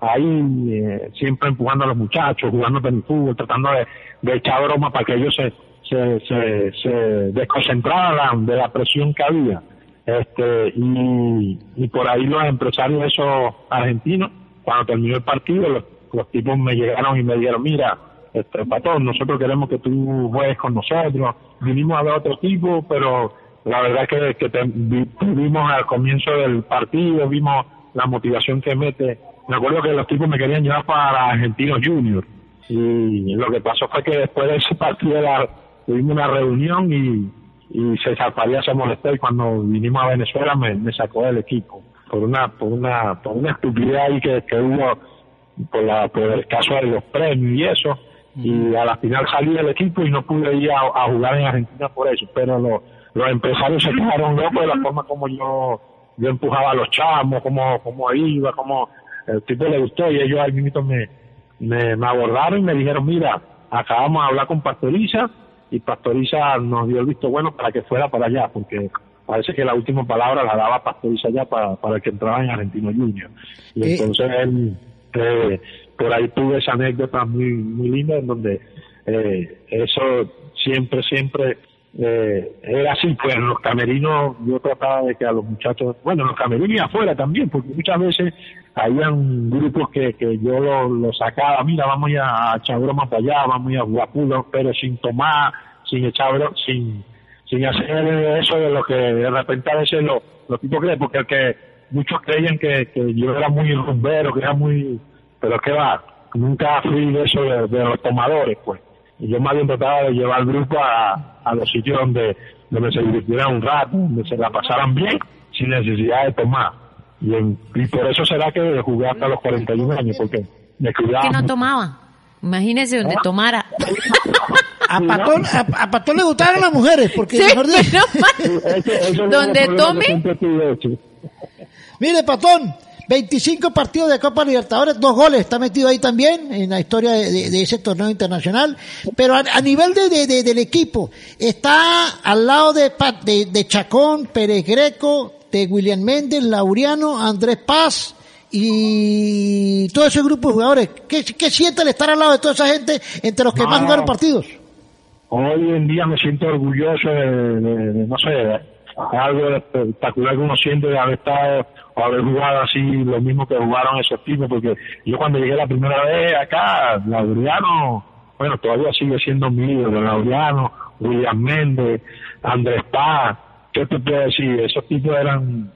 ahí eh, siempre empujando a los muchachos jugando tenis fútbol tratando de, de echar broma para que ellos se se, se, se desconcentraran de la presión que había. Este y, y por ahí los empresarios esos argentinos cuando terminó el partido los, los tipos me llegaron y me dijeron mira este patón nosotros queremos que tú juegues con nosotros. Vinimos a ver otro tipo pero la verdad que, que te, vimos al comienzo del partido vimos la motivación que mete. Me acuerdo que los tipos me querían llevar para Argentinos Juniors y lo que pasó fue que después de ese partido tuvimos una reunión y y César Faría se molestó y cuando vinimos a Venezuela me, sacó del equipo. Por una por una por una estupidez ahí que, que hubo por la por el caso de los premios y eso y a la final salí del equipo y no pude ir a, jugar en Argentina por eso pero los empresarios se quedaron locos de la forma como yo yo empujaba a los chamos como como iba como el tipo le gustó y ellos ahí mismo me, me me abordaron y me dijeron mira acabamos de hablar con Pastoriza y Pastoriza nos dio el visto bueno para que fuera para allá, porque parece que la última palabra la daba Pastoriza ya para, para que entraba en Argentino Junior. Y eh, entonces él, eh, por ahí tuve esa anécdota muy, muy linda en donde eh, eso siempre, siempre eh, era así, pues en los camerinos yo trataba de que a los muchachos, bueno, en los camerinos y afuera también, porque muchas veces habían grupos que, que yo lo, lo sacaba, mira, vamos a echar broma para allá, vamos a guapulo, pero sin tomar, sin echar broma, sin, sin hacer eso de lo que de repente a veces los, los tipos creen, porque el que muchos creían que, que yo era muy rumbero, que era muy, pero que va, nunca fui de eso de los tomadores, pues y yo más bien trataba de llevar al grupo a, a los sitios donde, donde se divirtieran un rato, donde se la pasaran bien, sin necesidad de tomar. Y, y por eso será que jugué hasta los 41 años, porque me cuidaba. Que no tomaba. Imagínese donde ¿Ah? tomara. A Patón, a, Patón le gustaron las mujeres, porque mejor dicho. donde tome. Mire, Patón, 25 partidos de Copa Libertadores, dos goles, está metido ahí también en la historia de, ese torneo internacional. Pero a, nivel de, del equipo, está al lado de, de, Chacón, Pérez Greco, de William Méndez, Laureano, Andrés Paz y todo ese grupo de jugadores. ¿Qué, qué siente el estar al lado de toda esa gente entre los que más jugaron partidos? Hoy en día me siento orgulloso de, no sé, algo espectacular que uno siente de haber estado o haber jugado así lo mismo que jugaron esos tipos, porque yo cuando llegué la primera vez acá, Laureano, bueno, todavía sigue siendo mío, Laureano, William Méndez, Andrés Paz, ¿qué te puedo decir? Esos tipos eran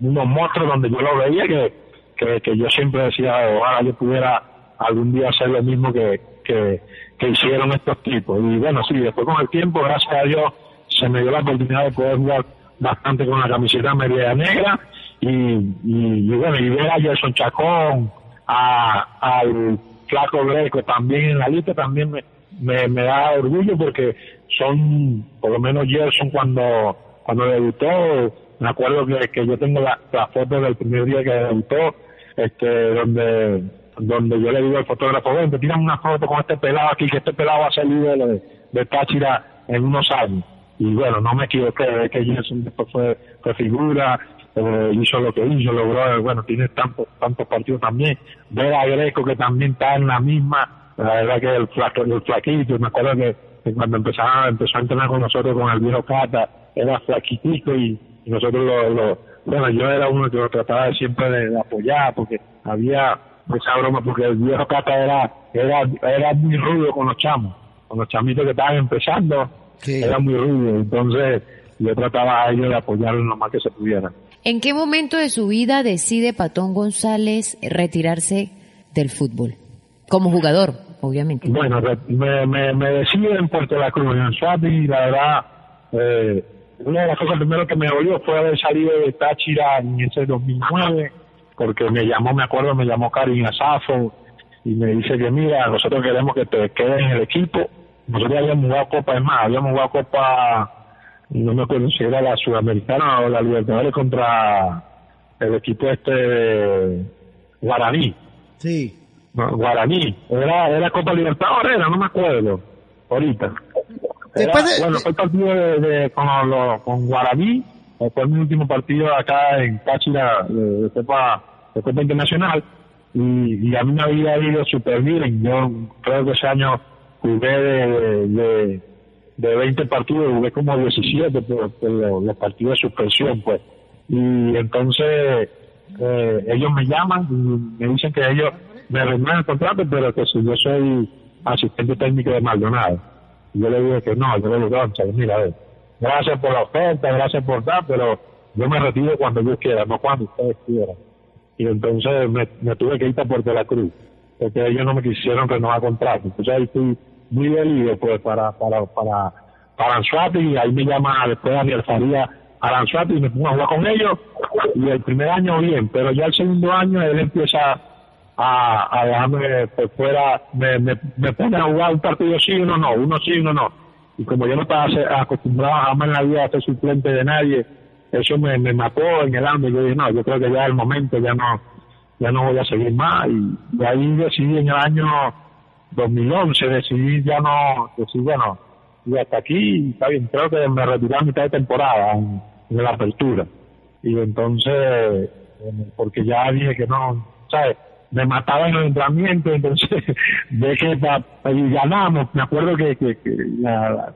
unos monstruos donde yo lo veía que, que, que yo siempre decía, ojalá yo pudiera algún día hacer lo mismo que, que, que hicieron estos tipos. Y bueno, sí, después con el tiempo, gracias a Dios, se me dio la oportunidad de poder jugar bastante con la camiseta media negra y, y, bueno, y ver a Gerson Chacón, a, al Flaco Greco también en la lista también me, me, da orgullo porque son, por lo menos Gerson cuando, cuando debutó, me acuerdo que, que yo tengo la, la foto del primer día que debutó, este, donde donde yo le digo al fotógrafo, ven, te tiran una foto con este pelado aquí, que este pelado va a de, de Táchira en unos años y bueno, no me equivoqué, es que Jensen después fue, fue figura, eh, hizo lo que hizo, logró, bueno, tiene tantos tantos partidos también, ver a Greco que también está en la misma, la verdad que el, flaco, el flaquito, me acuerdo que, cuando empezaba, empezó a entrenar con nosotros con el viejo Cata, era flaquitico y, nosotros lo, lo, bueno, yo era uno que lo trataba siempre de, apoyar porque había esa broma porque el viejo Cata era, era, era muy rudo con los chamos, con los chamitos que estaban empezando, era muy rudo, entonces yo trataba a ellos de apoyarlos lo más que se pudiera. ¿En qué momento de su vida decide Patón González retirarse del fútbol? Como jugador, obviamente. Bueno, me, me, me decido en Puerto La Cruz, en y la verdad, eh, una de las cosas primero que me dolió fue haber salido de Táchira en ese 2009, porque me llamó, me acuerdo, me llamó Karim Asafo y me dice que mira, nosotros queremos que te quedes en el equipo. Nosotros habíamos jugado Copa, es más, habíamos jugado Copa, no me acuerdo si era la Sudamericana o la Libertadores contra el equipo este Guaraní. Sí. Guaraní, era, era Copa Libertadores, era, no me acuerdo, ahorita bueno, fue el partido de, con, lo, con Guaraní, fue mi último partido acá en Táchira de, Copa, de Copa Internacional y, y, a mí me había ido súper bien. Yo creo que ese año jugué de, de, de 20 partidos, jugué como 17 por, los, partidos de suspensión, pues. Y entonces eh, ellos me llaman y me dicen que ellos me renuevan el contrato, pero que si yo soy asistente técnico de Maldonado yo le dije que no, yo le dije, mira, a gracias por la oferta, gracias por dar, pero yo me retiro cuando yo quiera, no cuando ustedes quieran. Y entonces me, tuve que ir a Puerto La Cruz, porque ellos no me quisieron renovar contrato. Entonces ahí fui muy dolido pues para, para, para, para y ahí me llama después Daniel Faría a Anzuati y me pongo a jugar con ellos. Y el primer año bien, pero ya el segundo año él empieza a, a dejarme por fuera, me, me, pone a jugar un partido sí, uno no, uno sí, uno no. Y como yo no estaba acostumbrado jamás en la vida a ser suplente de nadie, eso me, me mató en el hambre. Yo dije, no, yo creo que ya es el momento, ya no, ya no voy a seguir más. Y, ahí decidí en el año 2011, decidí ya no, decidí, bueno, y hasta aquí, está bien, creo que me retiré a mitad de temporada en, en la apertura. Y entonces, porque ya dije que no, ¿sabes? me mataba en el entrenamiento, entonces de que y ganamos. Me acuerdo que, que,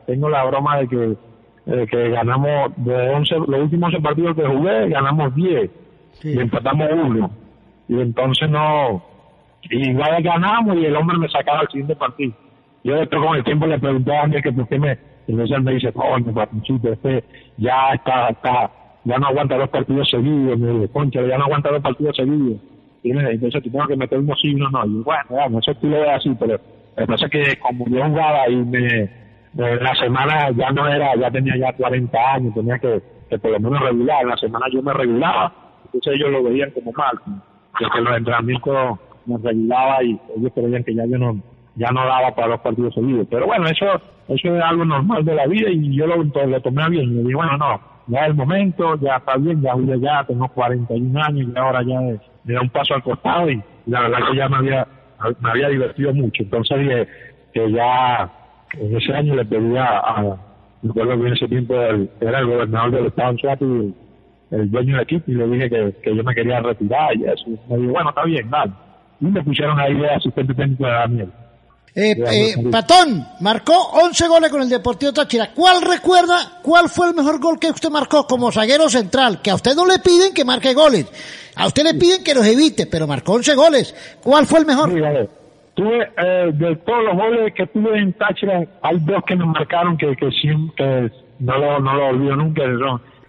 tengo la broma de que, que ganamos de 11, los últimos 11 partidos que jugué, ganamos 10 y empatamos uno. Y entonces no, igual ganamos y el hombre me sacaba al siguiente partido. Yo después con el tiempo le pregunté a Ángel que por qué me, entonces me dice, coño, papuchito, este ya está, está, ya no aguanta dos partidos seguidos, me dice, concha, ya no aguanta dos partidos seguidos entonces tú tengo que meter unos signos, no, y bueno, no sé si lo así, pero lo que que como yo jugaba y me, la semana ya no era, ya tenía ya 40 años, tenía que, por lo menos regular, la semana yo me regulaba, entonces ellos lo veían como mal, que los entrenamientos me regulaba y ellos creían que ya yo no, ya no daba para los partidos seguidos. Pero bueno, eso, eso es algo normal de la vida y yo lo, lo tomé bien. Y dije, bueno, no, ya es el momento, ya está bien, ya ya, tengo 41 años y ahora ya me da un paso al costado y la verdad que ya me había, me había divertido mucho. Entonces dije que ya en ese año le pedía a, recuerdo que en ese tiempo era el gobernador del estado en el dueño del equipo, y le dije que, que yo me quería retirar y eso. Me dijo, bueno, está bien, dale. Y me pusieron ahí de asistente técnico de Daniel. Eh, eh, Patón, marcó 11 goles con el Deportivo Táchira. ¿Cuál recuerda, cuál fue el mejor gol que usted marcó como zaguero central? Que a usted no le piden que marque goles. A usted le piden que los evite, pero marcó 11 goles. ¿Cuál fue el mejor? tuve, eh, de todos los goles que tuve en Táchira, hay dos que me marcaron que, que, que no, lo, no lo olvido nunca.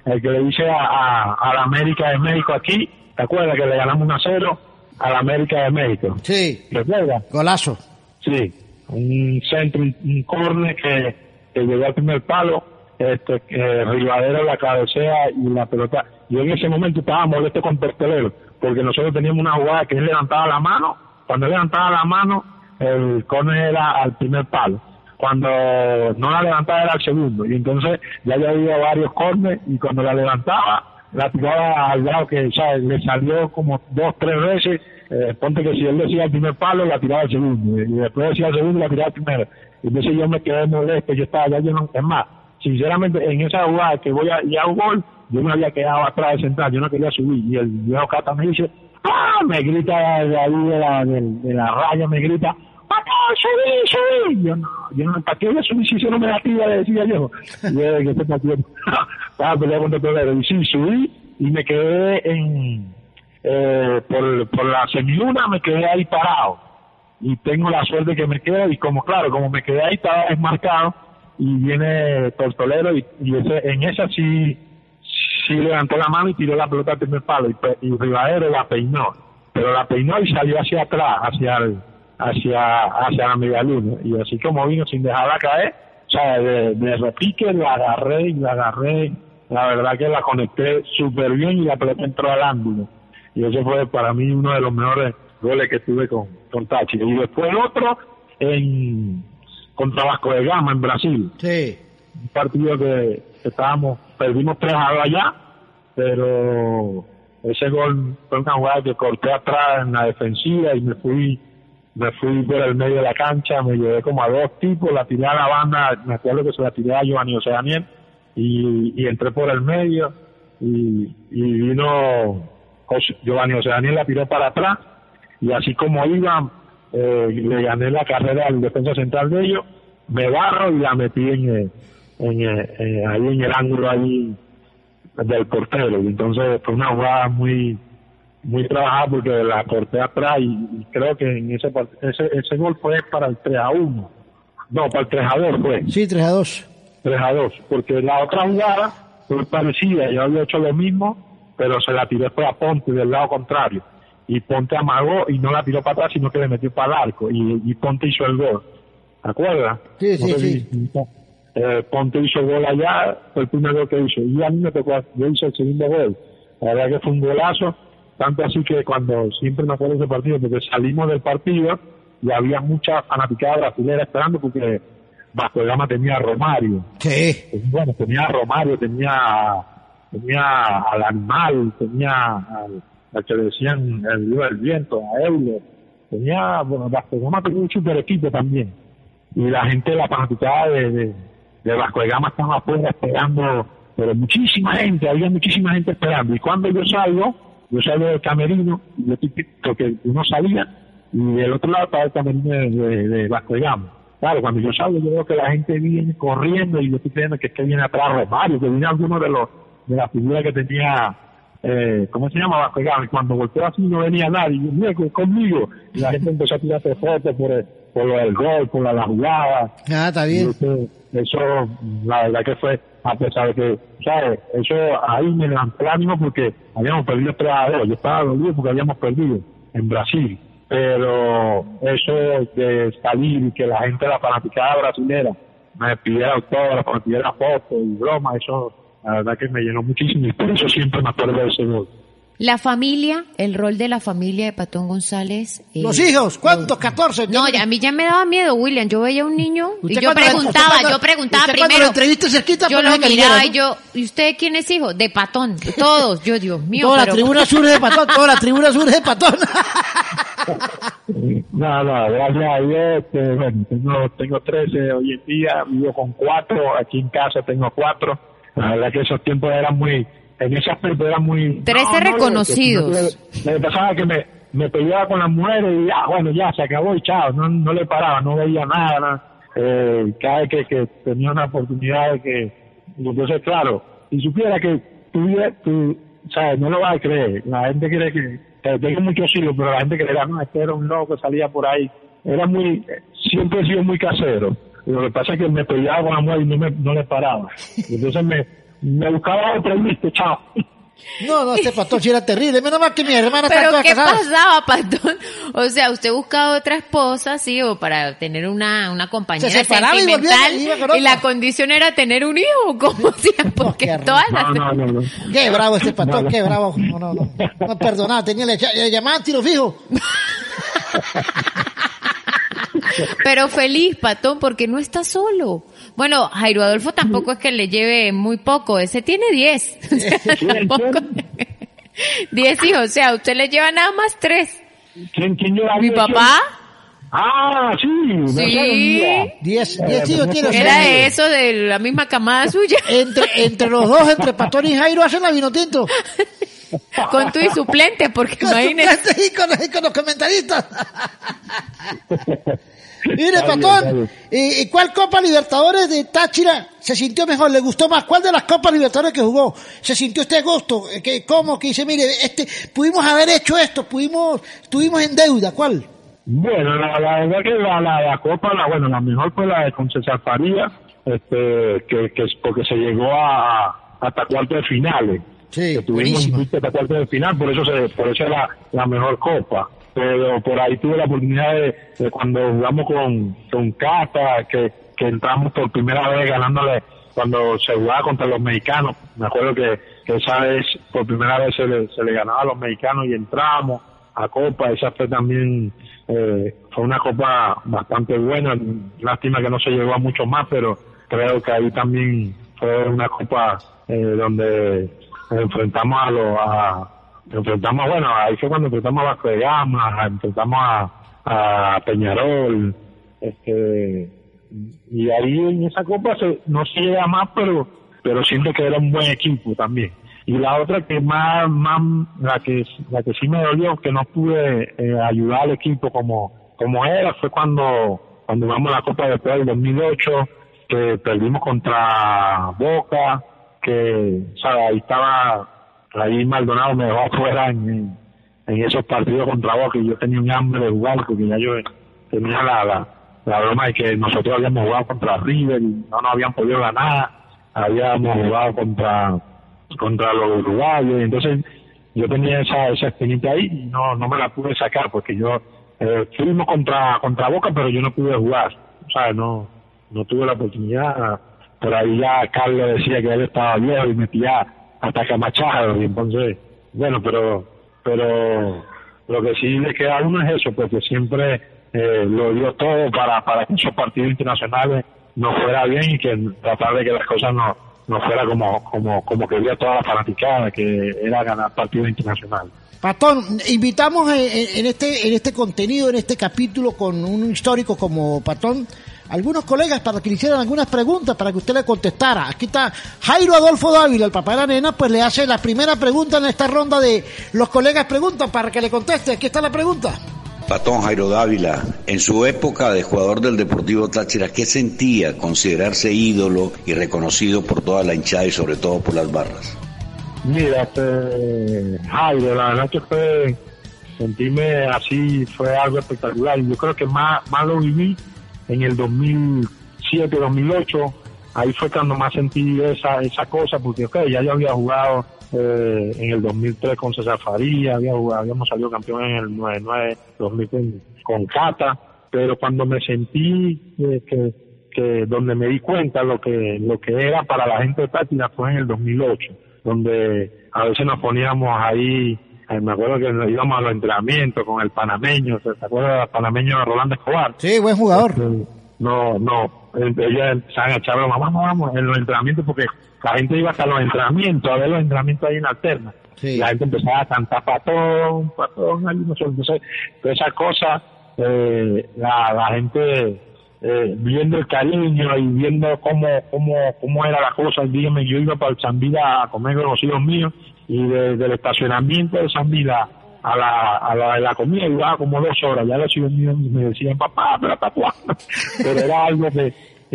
El que le hice a, a, la América de México aquí, ¿te acuerdas que le ganamos 1 a 0 a la América de México? Sí. ¿Recuerdas? Golazo. Sí, un centro, un corner que, que llegó al primer palo, este, que Rivadero la cabecea y la pelota. Yo en ese momento estaba molesto con Pertelero, porque nosotros teníamos una jugada que él levantaba la mano, cuando él levantaba la mano, el corner era al primer palo. Cuando no la levantaba era al segundo. Y entonces ya había varios corners y cuando la levantaba, la tiraba al lado que le salió como dos, tres veces eh, ponte que si él decía el primer palo, la tiraba al segundo, y después decía el segundo, la tiraba al primero. Y entonces yo me quedé molesto, yo estaba ya lleno, es más, sinceramente, en esa jugada que voy a, y un gol, yo me había quedado atrás de central, yo no quería subir, y el viejo Cata me dice, ¡ah! Me grita de ahí de la, de, la raya, me grita, ¡Patón, subí, subí! Yo no, yo no, ¿para qué voy a subir si eso no me la tira? Le decía yo. Y yo, que estaba peleando y sí, subí, y me quedé en, eh, por, por la semiluna me quedé ahí parado y tengo la suerte que me quedo y como claro, como me quedé ahí estaba desmarcado y viene Tortolero y, ese, en esa sí sí levantó la mano y tiró la pelota al primer palo y, y Rivadero la peinó pero la peinó y salió hacia atrás hacia el, hacia hacia la media luna y así como vino sin dejarla caer o sea de, de repique la agarré y la agarré la verdad que la conecté súper bien y la pelota entró al ángulo y eso fue para mí uno de los mejores goles que tuve con, con Tachi. Y después el otro en contra Vasco de Gama en Brasil, Sí. un partido que, que estábamos, perdimos 3 a 2 allá, pero ese gol fue una jugada que corté atrás en la defensiva y me fui me fui por el medio de la cancha, me llevé como a dos tipos, la tiré a la banda, me acuerdo que se la tiré a Giovanni José Daniel y, y entré por el medio y, y vino José- Giovanni José Daniel la tiró para atrás y así como iba eh, le gané la carrera al defensa central de ellos, me barro y la metí en, eh, en, eh, eh, ahí en el ángulo ahí del portero y entonces fue una jugada muy muy trabajada porque la corté atrás y, creo que en ese, ese ese gol fue para el 3 a 1 no para el 3 a 2 fue Sí, 3 a 2. 3 a 2, porque la otra jugada fue parecida, yo había hecho lo mismo, pero se la tiré fue a Ponte del lado contrario. Y Ponte amagó y no la tiró para atrás, sino que le metió para el arco. Y, y Ponte hizo el gol. ¿Te acuerdas? Sí, sí, No sí. si- eh, Ponte hizo el gol allá, fue el primer gol que hizo. Y a mí me tocó, yo hice el segundo gol. La verdad que fue un golazo, tanto así que cuando siempre me acuerdo de ese partido, porque salimos del partido y había mucha fanaticada brasilera esperando porque Vasco de Gama tenía a Romario. Sí. Pues, bueno, tenía a Romario, tenía, tenía al animal, tenía al, al que le decían el dios del viento, a Euler, tenía, bueno, Vasco de Gama tenía un super equipo también. Y la gente, la fanaticada de, de, de Vasco de Gama estaba afuera esperando, pero muchísima gente, había muchísima gente esperando. Y cuando yo salgo, yo salgo del camerino, y yo porque uno salía, y del otro lado estaba el camerino de, de, de Vasco de Gama. Claro, cuando yo salgo yo veo que la gente viene corriendo y yo estoy creyendo que es que viene atrás Romario, que viene alguno de los de la figura que tenía, eh, ¿cómo se llama? Vasco de Gama. Y cuando volteó así no venía nadie, y yo, mira, co- conmigo. Y la gente empezó a tirarse fotos por, el- por lo del gol, por la, la jugada. Ah, está Y bien. Eso, eso, la verdad que fue, a pesar de que, ¿sabes? Eso ahí me levantó el ánimo porque habíamos perdido 3 a 2. Yo estaba dolido porque habíamos perdido en Brasil. Pero eso de salir y que la gente la fanaticada brasilera me pidiera autógrafo, me pidiera fotos y broma, eso la verdad que me llenó muchísimo y por eso siempre me acuerdo de ese gol. La familia, el rol de la familia de Patón González. eh, Los hijos, ¿cuántos? 14. No, ya- a mí ya me daba miedo, William. Yo veía un niño y yo preguntaba, cuando- yo preguntaba usted cuando primero. lo entreviste cerquita, yo lo miraba ¿no? y yo, ¿y usted quién es hijo? De Patón, todos. Yo, Dios mío, Toda la tribuna sur es de patón, toda la tribuna sur es de patón. No, no, gracias a Dios, este, bueno, tengo, tengo 13 hoy en día, vivo con cuatro, aquí en casa tengo cuatro. La verdad que esos tiempos eran muy, en ese aspecto eran muy... 13 no, no, reconocidos. Me, me pasaba que me, me peleaba con las mujeres y ya, bueno, ya, se acabó y chao, no, no le paraba, no veía nada, nada. Eh, cada vez que, que tenía una oportunidad de que... entonces, claro, si supiera que tuviera, tú, sabes, no lo vas a creer, la gente cree que eh, tengo muchos hijos, pero la gente creerá, no, este era un loco, salía por ahí. Era muy, siempre he sido muy casero. Lo que pasa es que me peleaba con la mujer y no, me, no le paraba. Entonces me, me buscaba otro y listo, chao. No, no, este patón sí era terrible. Menos mal que mi hermana está Pero toda ¿qué casada. pasaba, Patón? O sea, usted buscaba otra esposa, sí, o para tener una, una compañera Se separaba y volvía, sentimental. y iba con y la otra. condición era tener un hijo, ¿cómo hacía? Porque qué todas las... No, no, no, no. Qué bravo este patón, qué bravo. No, no, no. No perdonaba, tenía le, le llamaban tiro fijo. Pero feliz, Patón, porque no está solo. Bueno, Jairo Adolfo tampoco es que le lleve muy poco, ese tiene 10. O sea, tampoco- 10 hijos, o sea, usted le lleva nada más 3. ¿Quién, quién lleva Mi papá, Ah, sí. Sí. Diez, diez hijos tiene. era de eso, de la misma camada suya, Entre, entre los dos, entre Patón y Jairo, hacen la vino tinto. con tú y suplente, porque Con, imagínese. suplentes y con, y con los comentaristas. Mire, Patón, ¿y cuál Copa Libertadores de Táchira se sintió mejor? ¿Le gustó más? ¿Cuál de las Copas Libertadores que jugó se sintió usted a gusto? ¿Qué, ¿Cómo? Que dice, mire, este, pudimos haber hecho esto, pudimos, estuvimos en deuda. ¿Cuál? Bueno, la, verdad que la, la, Copa, la, bueno, la mejor fue la de Concesar Faría, este, que, que porque se llegó a, hasta cuartos de finales. Sí, tuvimos hasta cuartos de final, por eso se, por eso era la mejor Copa pero por ahí tuve la oportunidad de, cuando jugamos con, con Cata, que, que entramos por primera vez ganándole cuando se jugaba contra los mexicanos. Me acuerdo que, esa vez, por primera vez se le, se le ganaba a los mexicanos y entramos a Copa. Esa fue también, eh, fue una Copa bastante buena. Lástima que no se llegó a mucho más, pero creo que ahí también fue una Copa eh, donde enfrentamos a los, a, enfrentamos, bueno, ahí fue cuando enfrentamos a Vasco de Gama, enfrentamos a, Peñarol, este, y ahí en esa copa se, no se llega más, pero, pero siento que era un buen equipo también. Y la otra que más, más, la que, la que sí me dolió, que no pude eh, ayudar al equipo como, como era, fue cuando, cuando jugamos la Copa después del 2008, que perdimos contra Boca, que, o sea, ahí estaba ahí Maldonado me dejó afuera en, esos partidos contra Boca y yo tenía un hambre de jugar porque ya yo tenía la, la, broma de que nosotros habíamos jugado contra River y no nos habían podido ganar, habíamos jugado contra contra los uruguayos, entonces yo tenía esa, esa experiencia ahí y no, no me la pude sacar porque yo eh, fuimos contra contra Boca pero yo no pude jugar, o sea, no, no tuve la oportunidad, por ahí ya Carlos decía que él estaba viejo y metía hasta Camachado y entonces, bueno, pero, pero lo que sí le queda a uno es eso, porque siempre eh, lo dio todo para, para que esos partidos internacionales no fuera bien y que tratar de que las cosas no, no fuera como, como, como quería toda la fanaticada, que era ganar partidos internacionales. Patón, invitamos en, este, en este contenido, en este capítulo, con un histórico como Patón, algunos colegas para que le hicieran algunas preguntas para que usted le contestara. Aquí está Jairo Adolfo Dávila, el papá de la nena, pues le hace la primera pregunta en esta ronda de los colegas preguntan para que le conteste. Aquí está la pregunta. Patón Jairo Dávila, en su época de jugador del Deportivo Táchira, ¿qué sentía considerarse ídolo y reconocido por toda la hinchada y sobre todo por las barras? Mira, este, Jairo, la verdad que fue, sentirme así fue algo espectacular. Yo creo que más, más lo viví en el 2007, 2008, ahí fue cuando más sentí esa, esa cosa, porque ya yo había jugado eh, en el 2003 con César Faría, había habíamos salido campeón en el 99, 2000 con Cata, pero cuando me sentí eh, que, que donde me di cuenta lo que lo que era para la gente de fue en el 2008, donde a veces nos poníamos ahí eh, me acuerdo que nos íbamos a los entrenamientos con el panameño, ¿se acuerda del panameño Rolando Escobar? Sí, buen jugador. Este, no, no, ellos empezaban a echar vamos, vamos, en los entrenamientos, porque la gente iba hasta los entrenamientos, a ver los entrenamientos ahí en alterna. La gente empezaba a cantar patón, patón, ahí no sé, entonces, todas esas cosas, eh, la, la gente eh, viendo el cariño y viendo cómo, cómo, cómo era la cosa, dígame, yo iba para el Zambida a comer con los hijos míos y desde el estacionamiento de San Vida a la, a la de la comida iba como dos horas, ya los hijos míos me decían, papá, pero tatuando, pero era algo que,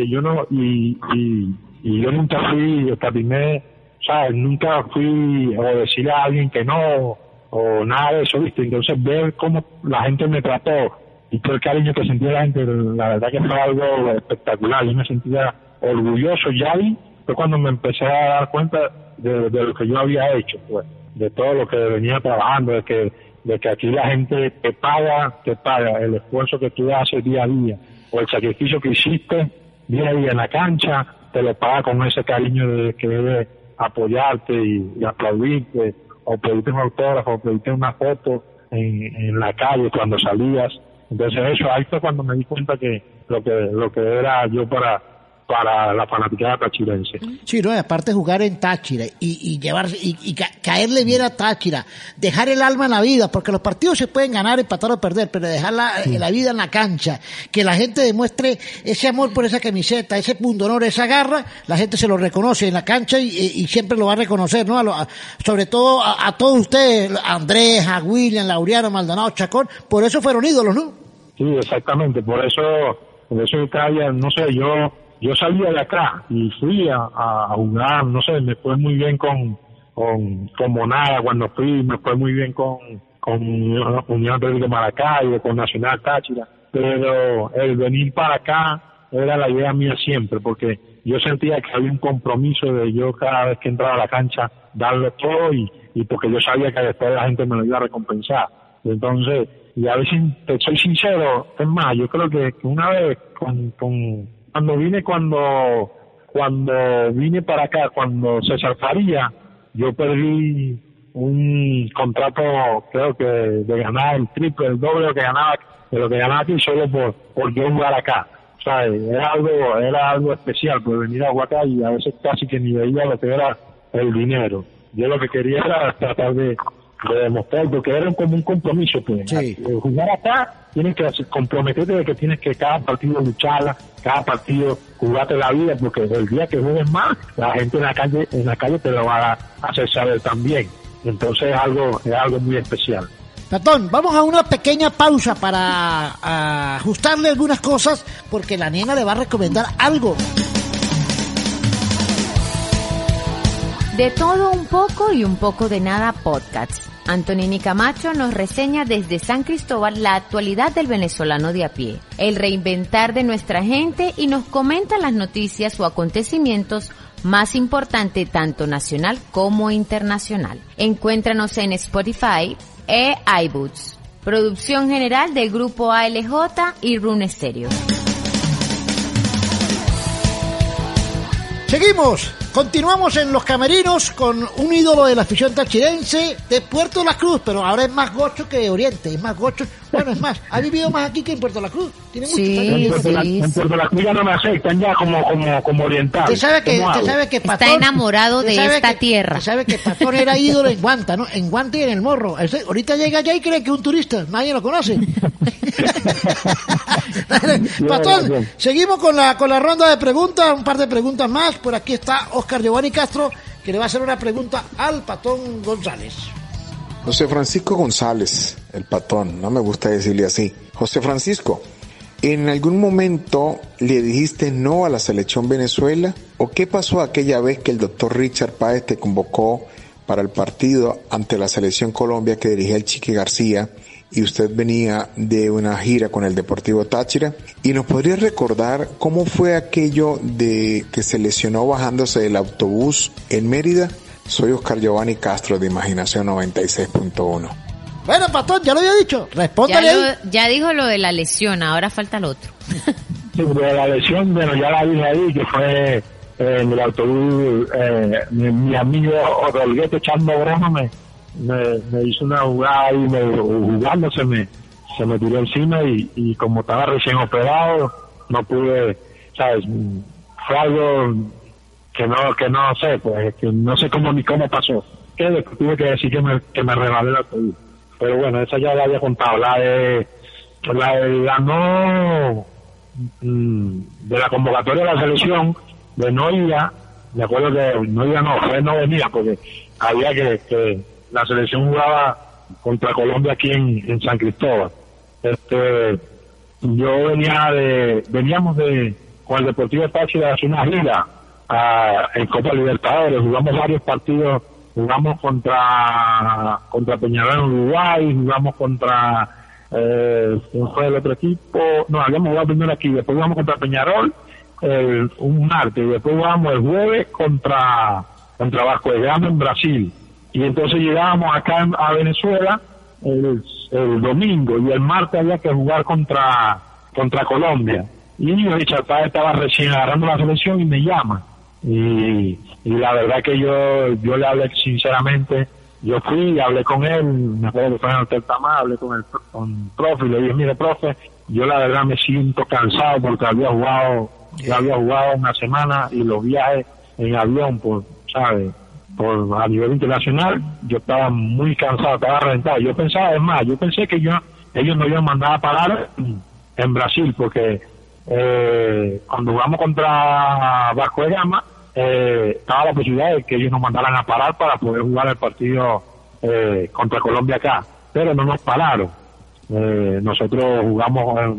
yo no, y, y, yo nunca fui, escatimé, o sea, nunca fui o decirle a alguien que no, o nada de eso, ¿viste? Entonces ver cómo la gente me trató y todo el cariño que sentía la gente, la verdad que fue algo espectacular, yo me sentía orgulloso ya ahí, fue cuando me empecé a dar cuenta de, lo que yo había hecho, pues, de todo lo que venía trabajando, de que, de que aquí la gente te paga, te paga el esfuerzo que tú haces día a día, o el sacrificio que hiciste día a día en la cancha, te lo paga con ese cariño de que debe apoyarte y, aplaudirte, o pedirte un autógrafo, o pedirte una foto en, en la calle cuando salías. Entonces eso, ahí fue cuando me di cuenta que lo que, lo que era yo para, para la fanaticada tachirense. Sí, no, aparte jugar en Táchira y, y llevarse y, caerle bien a Táchira, dejar el alma en la vida, porque los partidos se pueden ganar, empatar o perder, pero dejar la, la, vida en la cancha, que la gente demuestre ese amor por esa camiseta, ese punto honor, esa garra, la gente se lo reconoce en la cancha y, siempre lo va a reconocer, ¿no? sobre todo a, a, todos ustedes, a Andrés, a William, Laureano, Maldonado, Chacón, por eso fueron ídolos, ¿no? Sí, exactamente, por eso por eso yo no sé, yo yo salía de acá y fui a, jugar, no sé, me fue muy bien con, con, con Monada cuando fui, me fue muy bien con, con Unión de Maracaibo, con Nacional Táchira, pero el venir para acá era la idea mía siempre, porque yo sentía que había un compromiso de yo cada vez que entraba a la cancha darlo todo y, y porque yo sabía que después la gente me lo iba a recompensar. Entonces, y a veces, te soy sincero, es más, yo creo que, una vez con, con, cuando vine, cuando, cuando vine para acá, cuando César Faría, yo perdí un contrato, creo que de ganar el triple, el doble lo que ganaba, de lo que ganaba aquí solo por, por yo jugar acá. Sea, era algo, era algo especial, por venir a jugar acá y a veces casi que ni veía lo que era el dinero. Yo lo que quería era tratar de, de demostrar, porque era como un compromiso, pues. Eh, jugar acá, tienes que comprometerte de que tienes que cada partido lucharla, cada partido jugarte la vida, porque el día que juegues más, la gente en la calle, en la calle te lo va a hacer saber también. Entonces es algo, es algo muy especial. Platón, vamos a una pequeña pausa para ajustarle algunas cosas, porque la nena le va a recomendar algo. De todo un poco y un poco de nada podcast. Antonini Camacho nos reseña desde San Cristóbal la actualidad del venezolano de a pie, el reinventar de nuestra gente y nos comenta las noticias o acontecimientos más importantes tanto nacional como internacional. Encuéntranos en Spotify e iBoots. Producción general del grupo ALJ y Rune Stereo. Seguimos Continuamos en los camerinos con un ídolo de la afición tachirense de Puerto La Cruz, pero ahora es más gocho que de Oriente, es más gocho. Bueno, es más, ha vivido más aquí que en Puerto La Cruz. Tiene mucho sí, en, Puerto La, en Puerto La Cruz ya no me aceptan ya como, como, como oriental. Usted sabe que, usted sabe que Está enamorado de esta tierra. Usted sabe que Patón era ídolo en Guanta, ¿no? En Guanta y en el Morro. ahorita llega allá y cree que es un turista, nadie lo conoce. Patón, seguimos con la, con la ronda de preguntas, un par de preguntas más. Por aquí está Oscar Giovanni Castro, que le va a hacer una pregunta al patón González. José Francisco González, el patón, no me gusta decirle así. José Francisco, ¿en algún momento le dijiste no a la selección Venezuela? ¿O qué pasó aquella vez que el doctor Richard Páez te convocó para el partido ante la selección Colombia que dirigía el Chique García y usted venía de una gira con el Deportivo Táchira. ¿Y nos podría recordar cómo fue aquello de que se lesionó bajándose del autobús en Mérida? Soy Oscar Giovanni Castro de Imaginación 96.1. Bueno, Patón, ya lo había dicho. Respóndale ya, ya dijo lo de la lesión, ahora falta el otro. sí, de la lesión, bueno, ya la dije ahí, que fue eh, en el autobús, eh, mi, amigo Rodríguez echando broma me, me, hizo una jugada y me, jugando se me, se me tiró encima y, y como estaba recién operado, no pude, ¿sabes? Fue algo que no, que no sé, pues, que no sé cómo ni cómo pasó. Que tuve que decir que me, que me regalé la autobús. Pero bueno, esa ya la había contado. La de, la de la no, mm, de la convocatoria de la selección, de no ir me acuerdo que no iba no, fue no venía porque había que, que la selección jugaba contra Colombia aquí en, San Cristóbal. Este, yo venía de, veníamos de, con el Deportivo Táchira de hacer una gira a, en Copa Libertadores, jugamos varios partidos, jugamos contra, contra Peñarol en Uruguay, jugamos contra, eh, fue el otro equipo? No, habíamos jugado primero aquí, después jugamos contra Peñarol, un martes, y después jugamos el jueves contra, contra Vasco de Gama en Brasil y entonces llegábamos acá a Venezuela el, domingo y el martes había que jugar contra contra Colombia. Y Richard Páez estaba recién agarrando la selección y me llama. Y, y la verdad que yo yo le hablé sinceramente. Yo fui hablé con él me acuerdo que fue en el Hotel hablé con el con profe y le dije mire profe yo la verdad me siento cansado porque había jugado había jugado una semana y los viajes en avión pues sabes por a nivel internacional, yo estaba muy cansado, estaba reventado. Yo pensaba, es más, yo pensé que ellos no iban a mandar a parar en Brasil, porque eh, cuando jugamos contra Vasco de Gama, eh, estaba la posibilidad de que ellos nos mandaran a parar para poder jugar el partido eh, contra Colombia acá, pero no nos pararon. nosotros jugamos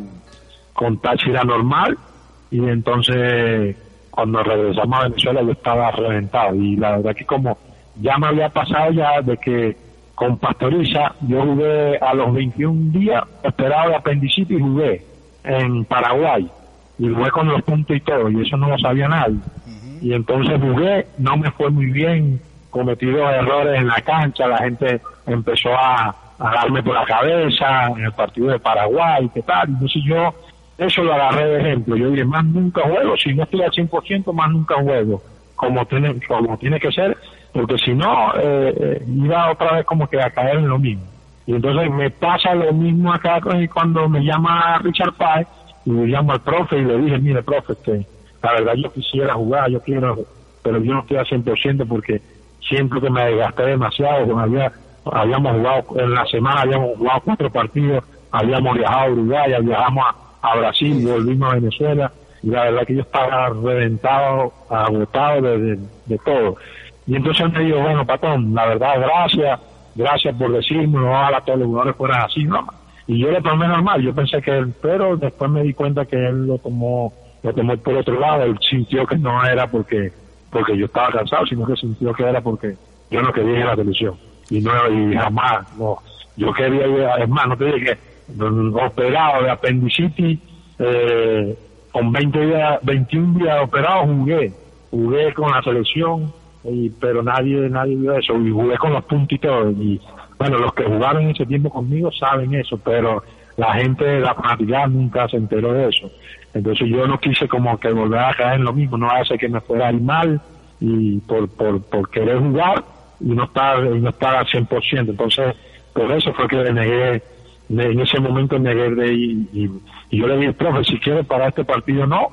con Táchira normal y entonces cuando regresamos a Venezuela yo estaba reventado. Y la verdad que como ya me había pasado ya de que con Pastoriza yo jugué a los 21 días operado de apendicitis y jugué en Paraguay. Y jugué con los puntos y todo y eso no lo sabía nadie. Y entonces jugué no me fue muy bien cometí dos errores en la cancha la gente empezó a, a darme por la cabeza en el partido de Paraguay qué tal entonces yo eso lo agarré de ejemplo. Yo dije, más nunca juego, si no estoy al 100%, más nunca juego, como tiene, como tiene que ser, porque si no, eh, eh, iba otra vez como que a caer en lo mismo. Y entonces me pasa lo mismo acá cuando me llama Richard Pye y me llamo al profe y le dije, mire, profe, que la verdad yo quisiera jugar, yo quiero, pero yo no estoy al 100% porque siempre que me desgasté demasiado, que había, habíamos jugado, en la semana habíamos jugado cuatro partidos, habíamos viajado a Uruguay, viajamos a a Brasil, volvimos a Venezuela y la verdad que yo estaba reventado, agotado de, de, todo. Y entonces me dijo, bueno, patón, la verdad, gracias, gracias por decirme, ojalá todos los jugadores fueran así, ¿no? Y yo lo tomé normal, yo pensé que él, pero después me di cuenta que él lo tomó, lo tomó por otro lado, él sintió que no era porque, porque yo estaba cansado, sino que sintió que era porque yo no quería ir a la televisión. Y no, y jamás, no. Yo quería ir, es más, no te dije que operado de apendicitis, eh, con 20 días, 21 días operado jugué, jugué con la selección, y, pero nadie, nadie vio eso, y jugué con los puntitos, y bueno, los que jugaron ese tiempo conmigo saben eso, pero la gente de la práctica nunca se enteró de eso. Entonces yo no quise como que volver a caer en lo mismo, no hace que me fuera ir mal y por, por, por querer jugar y no estar, y no estar al 100%. Entonces, por eso fue que le negué en ese momento me agarré y, y, yo le dije, profe, si quiere para este partido no,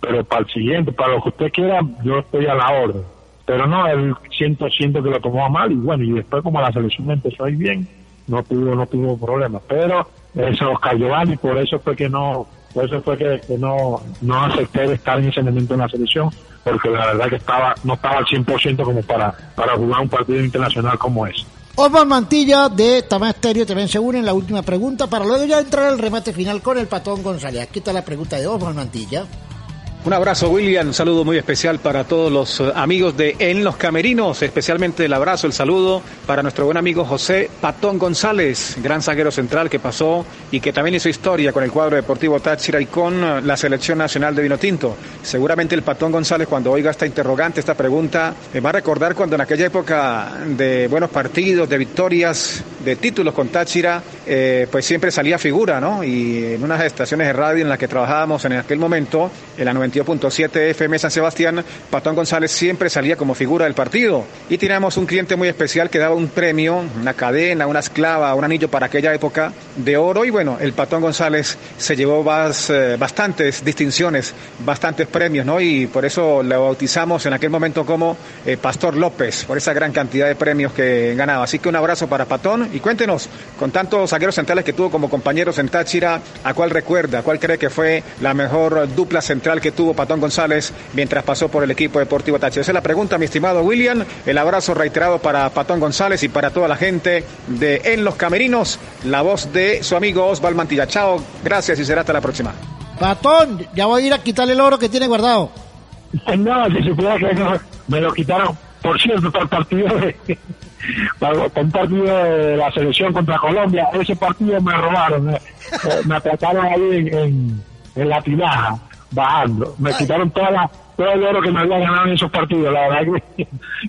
pero para el siguiente, para lo que usted quiera, yo estoy a la orden. Pero no, él siento, siento que lo tomó mal y bueno, y después como la selección empezó a ir bien, no tuvo, no tuvo problemas. Pero eso nos cayó mal y por eso fue que no, por eso fue que, no, no acepté estar en ese momento en la selección, porque la verdad que estaba, no estaba al 100% como para, para jugar un partido internacional como ese. Osman Mantilla de Tamás Estéreo también se une en la última pregunta para luego ya entrar al remate final con el Patón González. Aquí está la pregunta de Osman Mantilla. Un abrazo, William. Un saludo muy especial para todos los eh, amigos de En los Camerinos. Especialmente el abrazo, el saludo para nuestro buen amigo José Patón González, gran zaguero central que pasó y que también hizo historia con el cuadro deportivo Táchira y con eh, la selección nacional de Vinotinto. Seguramente el Patón González, cuando oiga esta interrogante, esta pregunta, me va a recordar cuando en aquella época de buenos partidos, de victorias, de títulos con Táchira, eh, pues siempre salía figura, ¿no? Y en unas estaciones de radio en las que trabajábamos en aquel momento, en la 92.7 FM San Sebastián, Patón González siempre salía como figura del partido. Y teníamos un cliente muy especial que daba un premio, una cadena, una esclava, un anillo para aquella época de oro. Y bueno, el Patón González se llevó eh, bastantes distinciones, bastantes premios, ¿no? Y por eso le bautizamos en aquel momento como eh, Pastor López, por esa gran cantidad de premios que ganaba. Así que un abrazo para Patón y cuéntenos, con tantos zagueros centrales que tuvo como compañeros en Táchira, ¿a cuál recuerda? ¿Cuál cree que fue la mejor dupla central que tuvo? Patón González mientras pasó por el equipo deportivo Táchira? Esa es la pregunta, mi estimado William. El abrazo reiterado para Patón González y para toda la gente de En los Camerinos. La voz de su amigo Osval Mantilla. Chao, gracias y será hasta la próxima. Patón, ya voy a ir a quitarle el oro que tiene guardado. No, si supiera que no, me lo quitaron, por cierto, para el partido de, un partido de la selección contra Colombia, ese partido me robaron, me, me atacaron ahí en, en la tinaja bajando. Me quitaron toda la, todo el oro que me había ganado en esos partidos. La verdad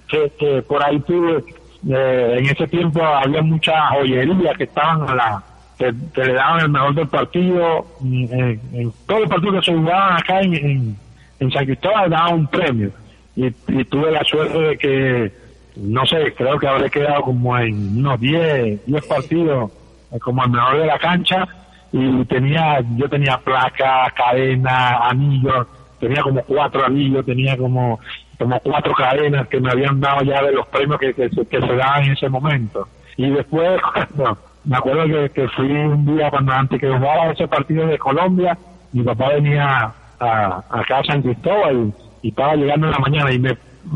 que, que, por ahí tuve, eh, en ese tiempo había muchas joyerías que estaban a la, que, le daban el mejor del partido. En, en todos los partidos que se jugaban acá en, en, San Cristóbal daban un premio. Y, y, tuve la suerte de que, no sé, creo que habré quedado como en unos 10, 10 partidos eh, como el mejor de la cancha y tenía, yo tenía placa, cadena, anillos, tenía como cuatro anillos, tenía como, como cuatro cadenas que me habían dado ya de los premios que, que, se daban en ese momento. Y después, me acuerdo que, que, fui un día cuando antes que jugaba ese partido de Colombia, mi papá venía a, a casa en Cristóbal y, estaba llegando en la mañana y me,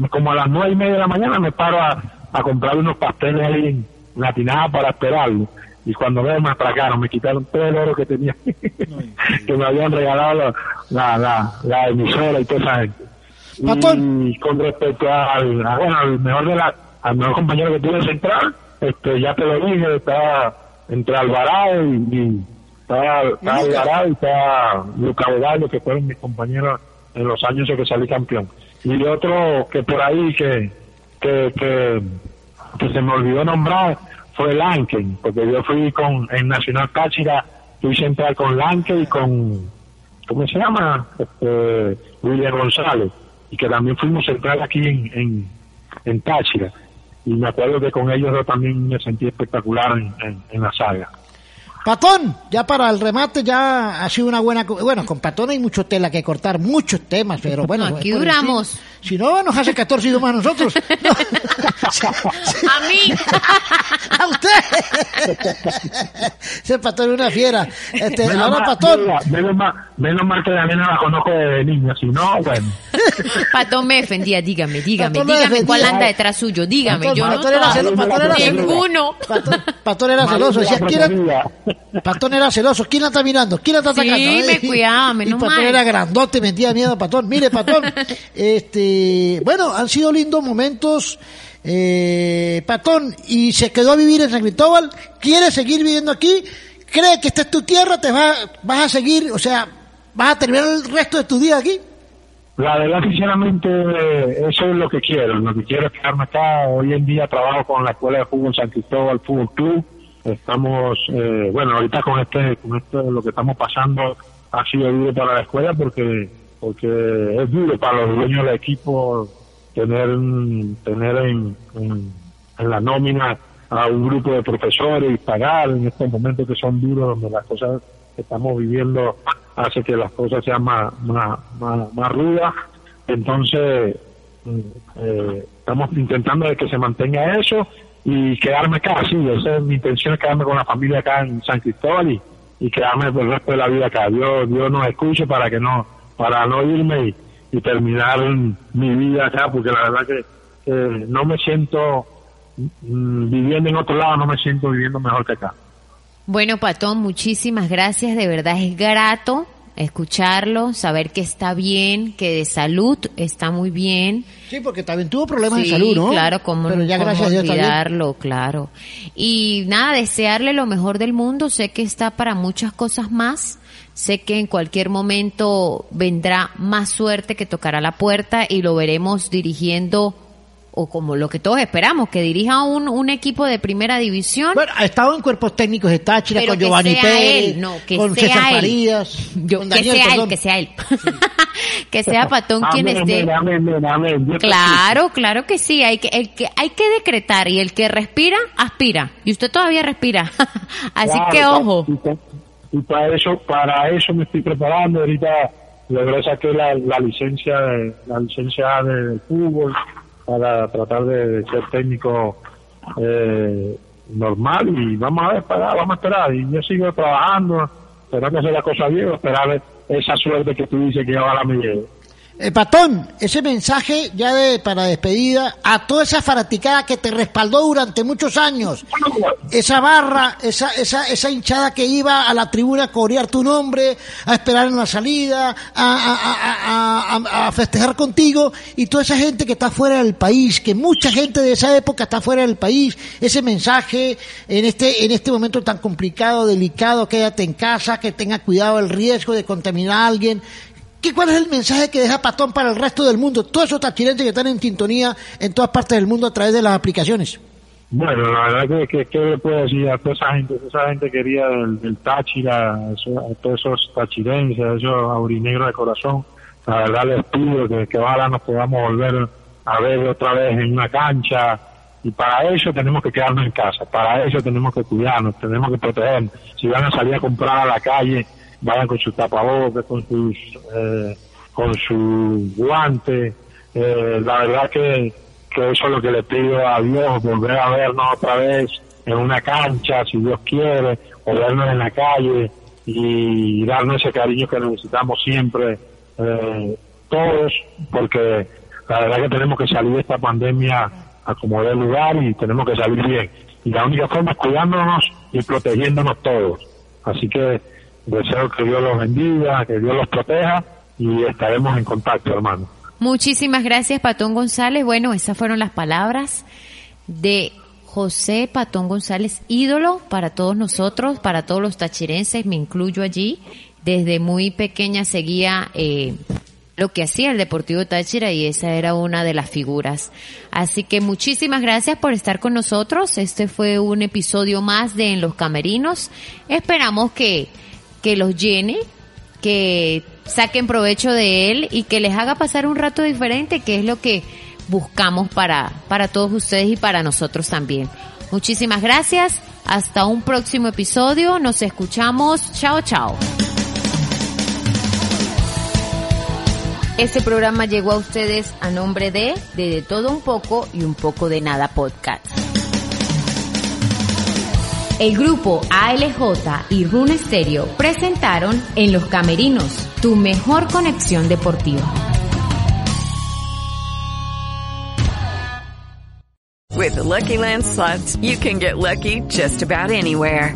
como a las nueve y media de la mañana me paro a, a comprar unos pasteles ahí en la para esperarlo y cuando veo me atracaron, me quitaron todo el oro que tenía, que me habían regalado la, la, la, emisora y toda esa gente. Y con respecto al, bueno, al mejor de la, al mejor compañero que tuve central, este, ya te lo dije, estaba entre Alvarado y, y estaba, Alvarado y estaba Luca que fueron mis compañeros en los años en que salí campeón. Y otro que por ahí que, que, que, se me olvidó nombrar fue Lanken, porque yo fui con en Nacional Táchira, fui central con Lanken y con, ¿cómo se llama? Este, William González, y que también fuimos central aquí en, en, en. Y me acuerdo que con ellos yo también me sentí espectacular en la saga. Patón, ya para el remate ya ha sido una buena... Bueno, con Patón hay mucho tela que cortar, muchos temas, pero bueno... aquí duramos. Si no, nos hace 14 idiomas a nosotros. a mí. a usted. Ese Patón es una fiera. Este, menos ahora Patón... Menos mal, menos mal que también la conozco de niña, si no, bueno. Patón me defendía, dígame, dígame, dígame cuál anda detrás suyo, dígame. yo Patón era celoso. Patón era Ninguno. Patón era celoso. Decía, Patón era celoso. ¿Quién la está mirando? ¿Quién la está atacando? Sí, me cuidaba, menos y Patón era grandote, metía miedo a Patón. Mire, Patón, este, bueno, han sido lindos momentos. Eh, Patón, y se quedó a vivir en San Cristóbal. ¿Quiere seguir viviendo aquí? ¿Cree que esta es tu tierra? ¿Te vas, vas a seguir? O sea, ¿vas a terminar el resto de tu día aquí? La verdad, sinceramente, eso es lo que quiero. Lo que quiero es quedarme acá. Hoy en día trabajo con la Escuela de Fútbol San Cristóbal Fútbol Club estamos, eh, bueno, ahorita con este, con esto, lo que estamos pasando ha sido duro para la escuela porque, porque es duro para los dueños del equipo tener, tener en, la nómina a un grupo de profesores y pagar en estos momentos que son duros donde las cosas que estamos viviendo hace que las cosas sean más, más, más, rudas. Entonces, mm, eh, estamos intentando de que se mantenga eso y quedarme acá, sí, esa es mi intención es quedarme con la familia acá en San Cristóbal y, y quedarme por el resto de la vida acá. Dios, Dios nos escuche para que no, para no irme y, terminar mi vida acá, porque la verdad que no me siento mm, viviendo en otro lado, no me siento viviendo mejor que acá. Bueno, Patón, muchísimas gracias, de verdad es grato escucharlo, saber que está bien, que de salud está muy bien. Sí, porque también tuvo problemas de salud, ¿no? Claro, como Pero ya gracias a Dios olvidarlo, claro. Y nada, desearle lo mejor del mundo, sé que está para muchas cosas más. Sé que en cualquier momento vendrá más suerte que tocará la puerta y lo veremos dirigiendo o como lo que todos esperamos, que dirija un, un equipo de primera división. Bueno, ha estado en cuerpos técnicos de Táchira, con Giovanni Pérez, no, que con sea César él. Farías, Yo, con que Daniel, sea él, que sea él. que sea Patón quien Amén, esté. amén, amén, amén. Te Claro, claro que sí, hay que, el que, hay que decretar y el que respira, aspira. Y usted todavía respira. Así Claro, que ojo. Y para eso, para eso me estoy preparando. Ahorita logré saqué la, la licencia de, la licencia de fútbol para tratar de, ser técnico eh, normal y vamos a para, vamos a esperar. Y yo sigo trabajando, esperando hacer la cosa bien, esperar esa suerte que tú dices que ojalá me llegue. Eh, Patón, ese mensaje ya de para despedida a toda esa fanaticada que te respaldó durante muchos años, esa barra, esa, esa, esa hinchada que iba a la tribuna a corear tu nombre, a esperar en la salida, a, a, a, a, festejar contigo, y toda esa gente que está fuera del país, que mucha gente de esa época está fuera del país, ese mensaje en este, en este momento tan complicado, delicado, quédate en casa, que tenga cuidado el riesgo de contaminar a alguien, ¿Qué, ¿Cuál es el mensaje que deja Patón para el resto del mundo? Todos esos tachirenses que están en sintonía en todas partes del mundo a través de las aplicaciones. Bueno, la verdad que, que, le puedo decir a toda esa gente, esa gente quería del, del Táchira, eso- a todos esos tachirenses, a esos aurinegros de corazón, la verdad les pido que, que ojalá nos podamos volver a ver otra vez en una cancha y para eso tenemos que quedarnos en casa, para eso tenemos que cuidarnos, tenemos que protegernos. Si van a salir a comprar a la calle, vayan con sus tapabocas, con sus, eh, con su guante, eh, la verdad que, que eso es lo que le pido a Dios, volver a vernos otra vez en una cancha, si Dios quiere, o vernos en la calle y darnos ese cariño que necesitamos siempre eh, todos, porque la verdad que tenemos que salir de esta pandemia a como dé lugar y tenemos que salir bien. y la única forma es cuidándonos y protegiéndonos todos. Así que deseo que Dios los bendiga, que Dios los proteja y estaremos en contacto, hermano. Muchísimas gracias, Patón González. Bueno, esas fueron las palabras de José Patón González, ídolo para todos nosotros, para todos los tachirenses, me incluyo allí. Desde muy pequeña seguía eh, lo que hacía el Deportivo Táchira y esa era una de las figuras. Así que muchísimas gracias por estar con nosotros. Este fue un episodio más de En los Camerinos. Esperamos que, que los llene, que saquen provecho de él y que les haga pasar un rato diferente, que es lo que buscamos para, para todos ustedes y para nosotros también. Muchísimas gracias. Hasta un próximo episodio. Nos escuchamos. Chao, chao. Este programa llegó a ustedes a nombre de De, de Todo Un Poco y Un Poco de Nada Podcast. El grupo ALJ y Rune Stereo presentaron En los Camerinos, tu mejor conexión deportiva. With Lucky you can get lucky just about anywhere.